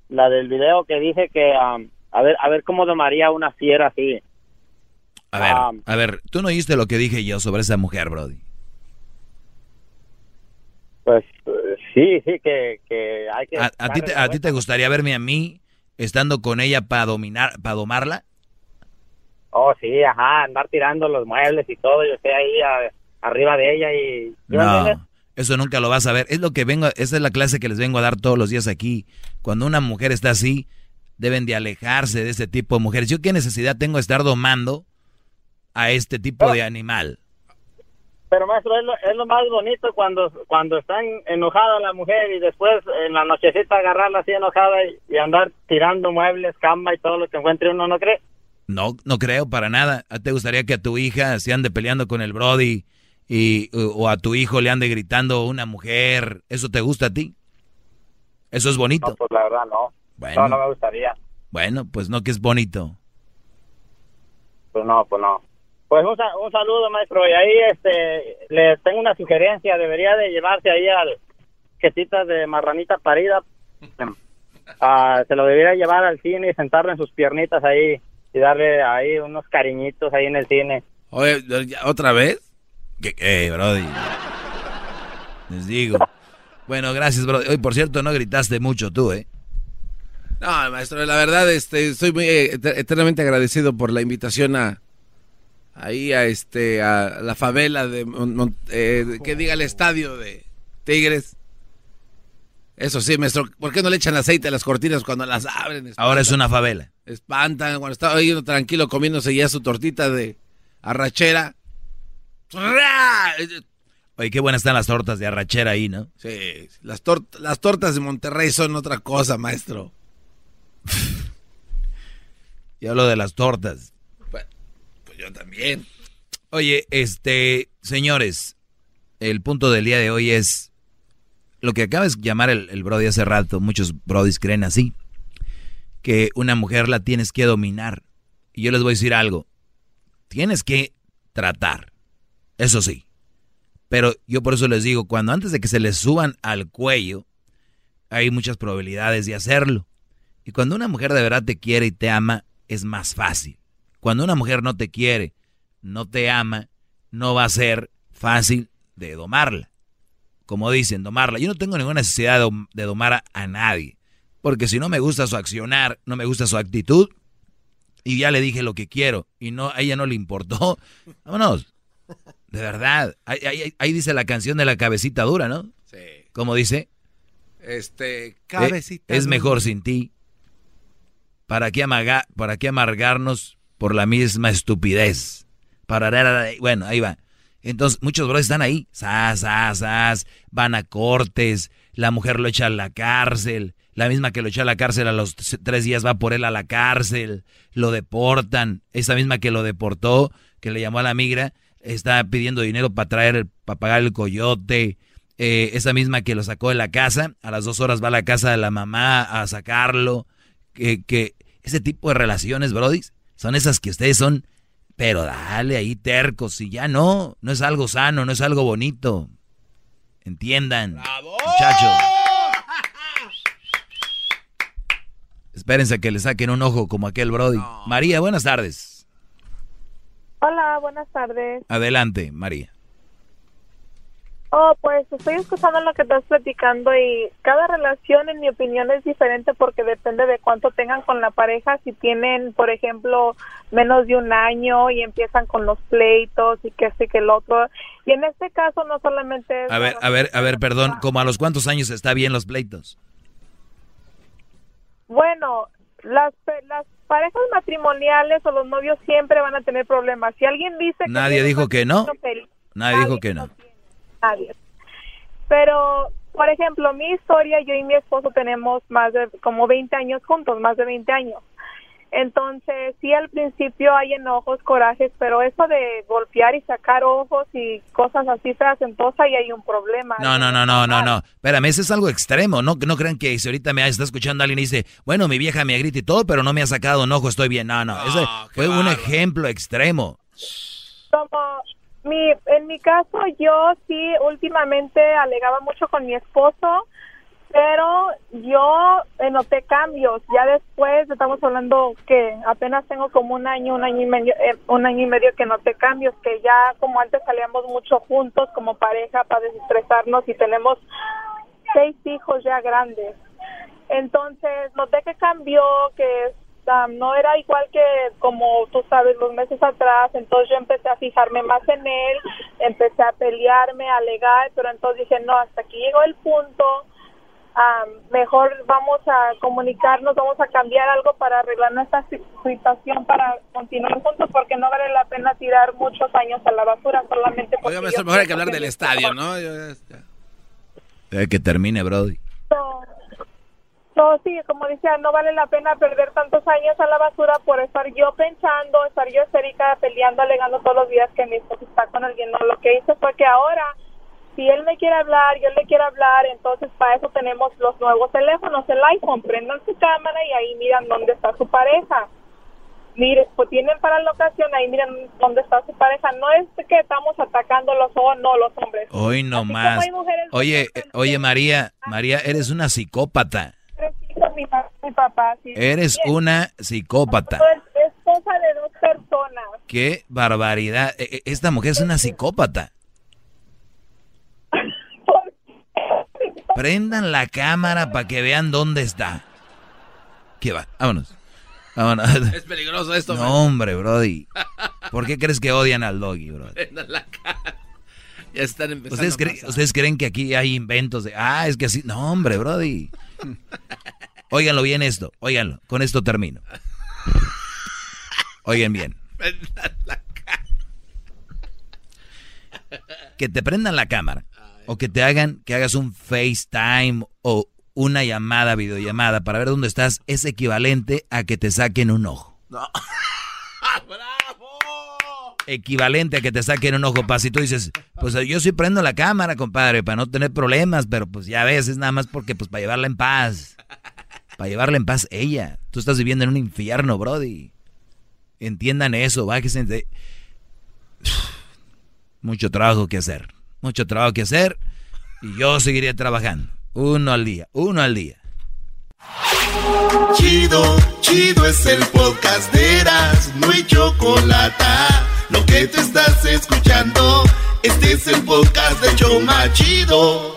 la del video que dije que, a ver, a ver cómo domaría una fiera así. A ver, a ver, tú no oíste lo que dije yo sobre esa mujer, Brody. Pues sí, sí, que, que hay que... ¿A, a ti, te, ¿A ti te gustaría verme a mí estando con ella para dominar, para domarla? Oh, sí, ajá, andar tirando los muebles y todo, yo estoy ahí a, arriba de ella y... No, eso nunca lo vas a ver. Es lo que vengo, esa es la clase que les vengo a dar todos los días aquí. Cuando una mujer está así, deben de alejarse de ese tipo de mujeres. ¿Yo qué necesidad tengo de estar domando a este tipo de animal? Pero maestro, es lo, es lo más bonito cuando cuando está enojada la mujer y después en la nochecita agarrarla así enojada y, y andar tirando muebles, cama y todo lo que encuentre uno, ¿no cree? No, no creo para nada. ¿Te gustaría que a tu hija se ande peleando con el Brody y, o a tu hijo le ande gritando una mujer? ¿Eso te gusta a ti? ¿Eso es bonito? No, pues la verdad no. No, no me gustaría. Bueno, pues no que es bonito. Pues no, pues no. Pues un, un saludo, maestro. Y ahí este, le tengo una sugerencia. Debería de llevarse ahí al quesitas de marranita parida. *laughs* Ah, se lo debería llevar al cine y sentarlo en sus piernitas ahí y darle ahí unos cariñitos ahí en el cine. Oye, ¿otra vez? ¿Qué, qué Brody? Les digo. Bueno, gracias, Brody. Hoy, por cierto, no gritaste mucho tú, ¿eh? No, maestro, la verdad, este, estoy muy eh, eternamente agradecido por la invitación a ahí a este a la favela de eh, que diga el estadio de Tigres. Eso sí, maestro, ¿por qué no le echan aceite a las cortinas cuando las abren? Ahora es una favela. Espantan cuando está ahí tranquilo comiéndose ya su tortita de arrachera. Oye, qué buenas están las tortas de arrachera ahí, ¿no? Sí, las, tor las tortas de Monterrey son otra cosa, maestro. *laughs* y hablo de las tortas. Pues, pues yo también. Oye, este, señores, el punto del día de hoy es lo que acaba de llamar el, el Brody hace rato, muchos Brodis creen así, que una mujer la tienes que dominar. Y yo les voy a decir algo, tienes que tratar, eso sí. Pero yo por eso les digo, cuando antes de que se les suban al cuello, hay muchas probabilidades de hacerlo. Y cuando una mujer de verdad te quiere y te ama, es más fácil. Cuando una mujer no te quiere, no te ama, no va a ser fácil de domarla como dicen, domarla. Yo no tengo ninguna necesidad de, domar a, a, nadie, porque si no me gusta su accionar, no me gusta su actitud, y ya le dije lo que quiero, y no a ella no le importó, *laughs* vámonos. De verdad, ahí, ahí, ahí dice la canción de la cabecita dura, ¿no? Sí. ¿Cómo dice? Este, cabecita. Eh, es mejor sin ti. ¿Para qué, amaga, ¿Para qué amargarnos por la misma estupidez? Para, bueno, ahí va. Entonces, muchos bros están ahí, sas, sas, sas, van a cortes, la mujer lo echa a la cárcel, la misma que lo echó a la cárcel a los tres días va por él a la cárcel, lo deportan, esa misma que lo deportó, que le llamó a la migra, está pidiendo dinero para traer, para pagar el coyote, eh, esa misma que lo sacó de la casa, a las dos horas va a la casa de la mamá a sacarlo, que, que ese tipo de relaciones, brodis, son esas que ustedes son pero dale ahí tercos y ya no, no es algo sano, no es algo bonito. Entiendan, ¡Bravo! muchachos. Espérense que le saquen un ojo como aquel Brody. No. María, buenas tardes. Hola, buenas tardes. Adelante, María. Oh, pues estoy escuchando lo que estás platicando y cada relación, en mi opinión, es diferente porque depende de cuánto tengan con la pareja. Si tienen, por ejemplo, menos de un año y empiezan con los pleitos y que este que el otro. Y en este caso no solamente es... A ver, a ver, a ver, perdón, ¿como a los cuántos años está bien los pleitos? Bueno, las, las parejas matrimoniales o los novios siempre van a tener problemas. Si alguien dice... Nadie dijo que no. Nadie dijo que no. nadie. Pero, por ejemplo, mi historia, yo y mi esposo tenemos más de como 20 años juntos, más de 20 años. Entonces, sí, al principio hay enojos, corajes, pero eso de golpear y sacar ojos y cosas así feas, entonces ahí hay un problema. No, no, no, no, no, no. Espérame, eso es algo extremo. No, no crean que si ahorita me está escuchando alguien y dice, bueno, mi vieja me grita y todo, pero no me ha sacado enojo, estoy bien. No, no, ese fue un ejemplo extremo. Como mi, en mi caso, yo sí últimamente alegaba mucho con mi esposo, pero yo eh, noté cambios. Ya después, estamos hablando que apenas tengo como un año, un año y medio, eh, un año y medio que noté cambios, que ya como antes salíamos mucho juntos como pareja para desestresarnos y tenemos seis hijos ya grandes. Entonces noté que cambió, que um, no era igual que como tú sabes los meses atrás, entonces yo empecé a fijarme más en él, empecé a pelearme, a alegar, pero entonces dije, no, hasta aquí llegó el punto, um, mejor vamos a comunicarnos, vamos a cambiar algo para arreglar nuestra si- situación, para continuar juntos, porque no vale la pena tirar muchos años a la basura solamente porque maestro, mejor hay que hablar del estadio, ¿no? Yo- ya- Eh, que termine, Brody. No, no, sí, como decía, no vale la pena perder tantos años a la basura por estar yo pensando, estar yo histérica, peleando, alegando todos los días que mi esposo está con alguien. No, lo que hice fue que ahora, si él me quiere hablar, yo le quiero hablar, entonces para eso tenemos los nuevos teléfonos, el iPhone, prendan su cámara y ahí miran dónde está su pareja. Mire, pues tienen para la ocasión, ahí miran dónde está su pareja. No es que estamos atacándolos o no los hombres. Hoy no más. hay mujeres Oye, eh, oye, María, María, eres una psicópata. Mi, mi papá, sí. Eres Bien. una psicópata. Esposa de dos personas. Qué barbaridad. Eh, eh, Esta mujer es una psicópata. Prendan la cámara para que vean dónde está. ¿Qué va? Vámonos. Vámonos. *laughs* Es peligroso esto, No, hombre, Brody. ¿Por qué crees que odian al doggy, Brody? Prendan la cara. Ya están empezando. ¿Ustedes, creen- pasar. ¿Ustedes creen que aquí hay inventos de, ah, es que así? No, hombre, Brody. Óiganlo bien esto, óiganlo. Con esto termino. Oigan bien. Prendan la Que te prendan la cámara. O que te hagan, que hagas un FaceTime o una llamada, videollamada para ver dónde estás, es equivalente a que te saquen un ojo. *laughs* No. Equivalente a que te saquen un ojo, paz. Y tú dices, pues yo sí prendo la cámara, compadre, para no tener problemas, pero pues ya ves, es nada más porque, pues para llevarla en paz. Para llevarla en paz ella. Tú estás viviendo en un infierno, Brody. Entiendan eso, bájense de... Mucho trabajo que hacer. Mucho trabajo que hacer. Y yo seguiré trabajando. Uno al día, uno al día. Chido, chido es el podcast de Eras, no hay chocolate. Lo que te estás escuchando, este es el podcast de Choma Chido.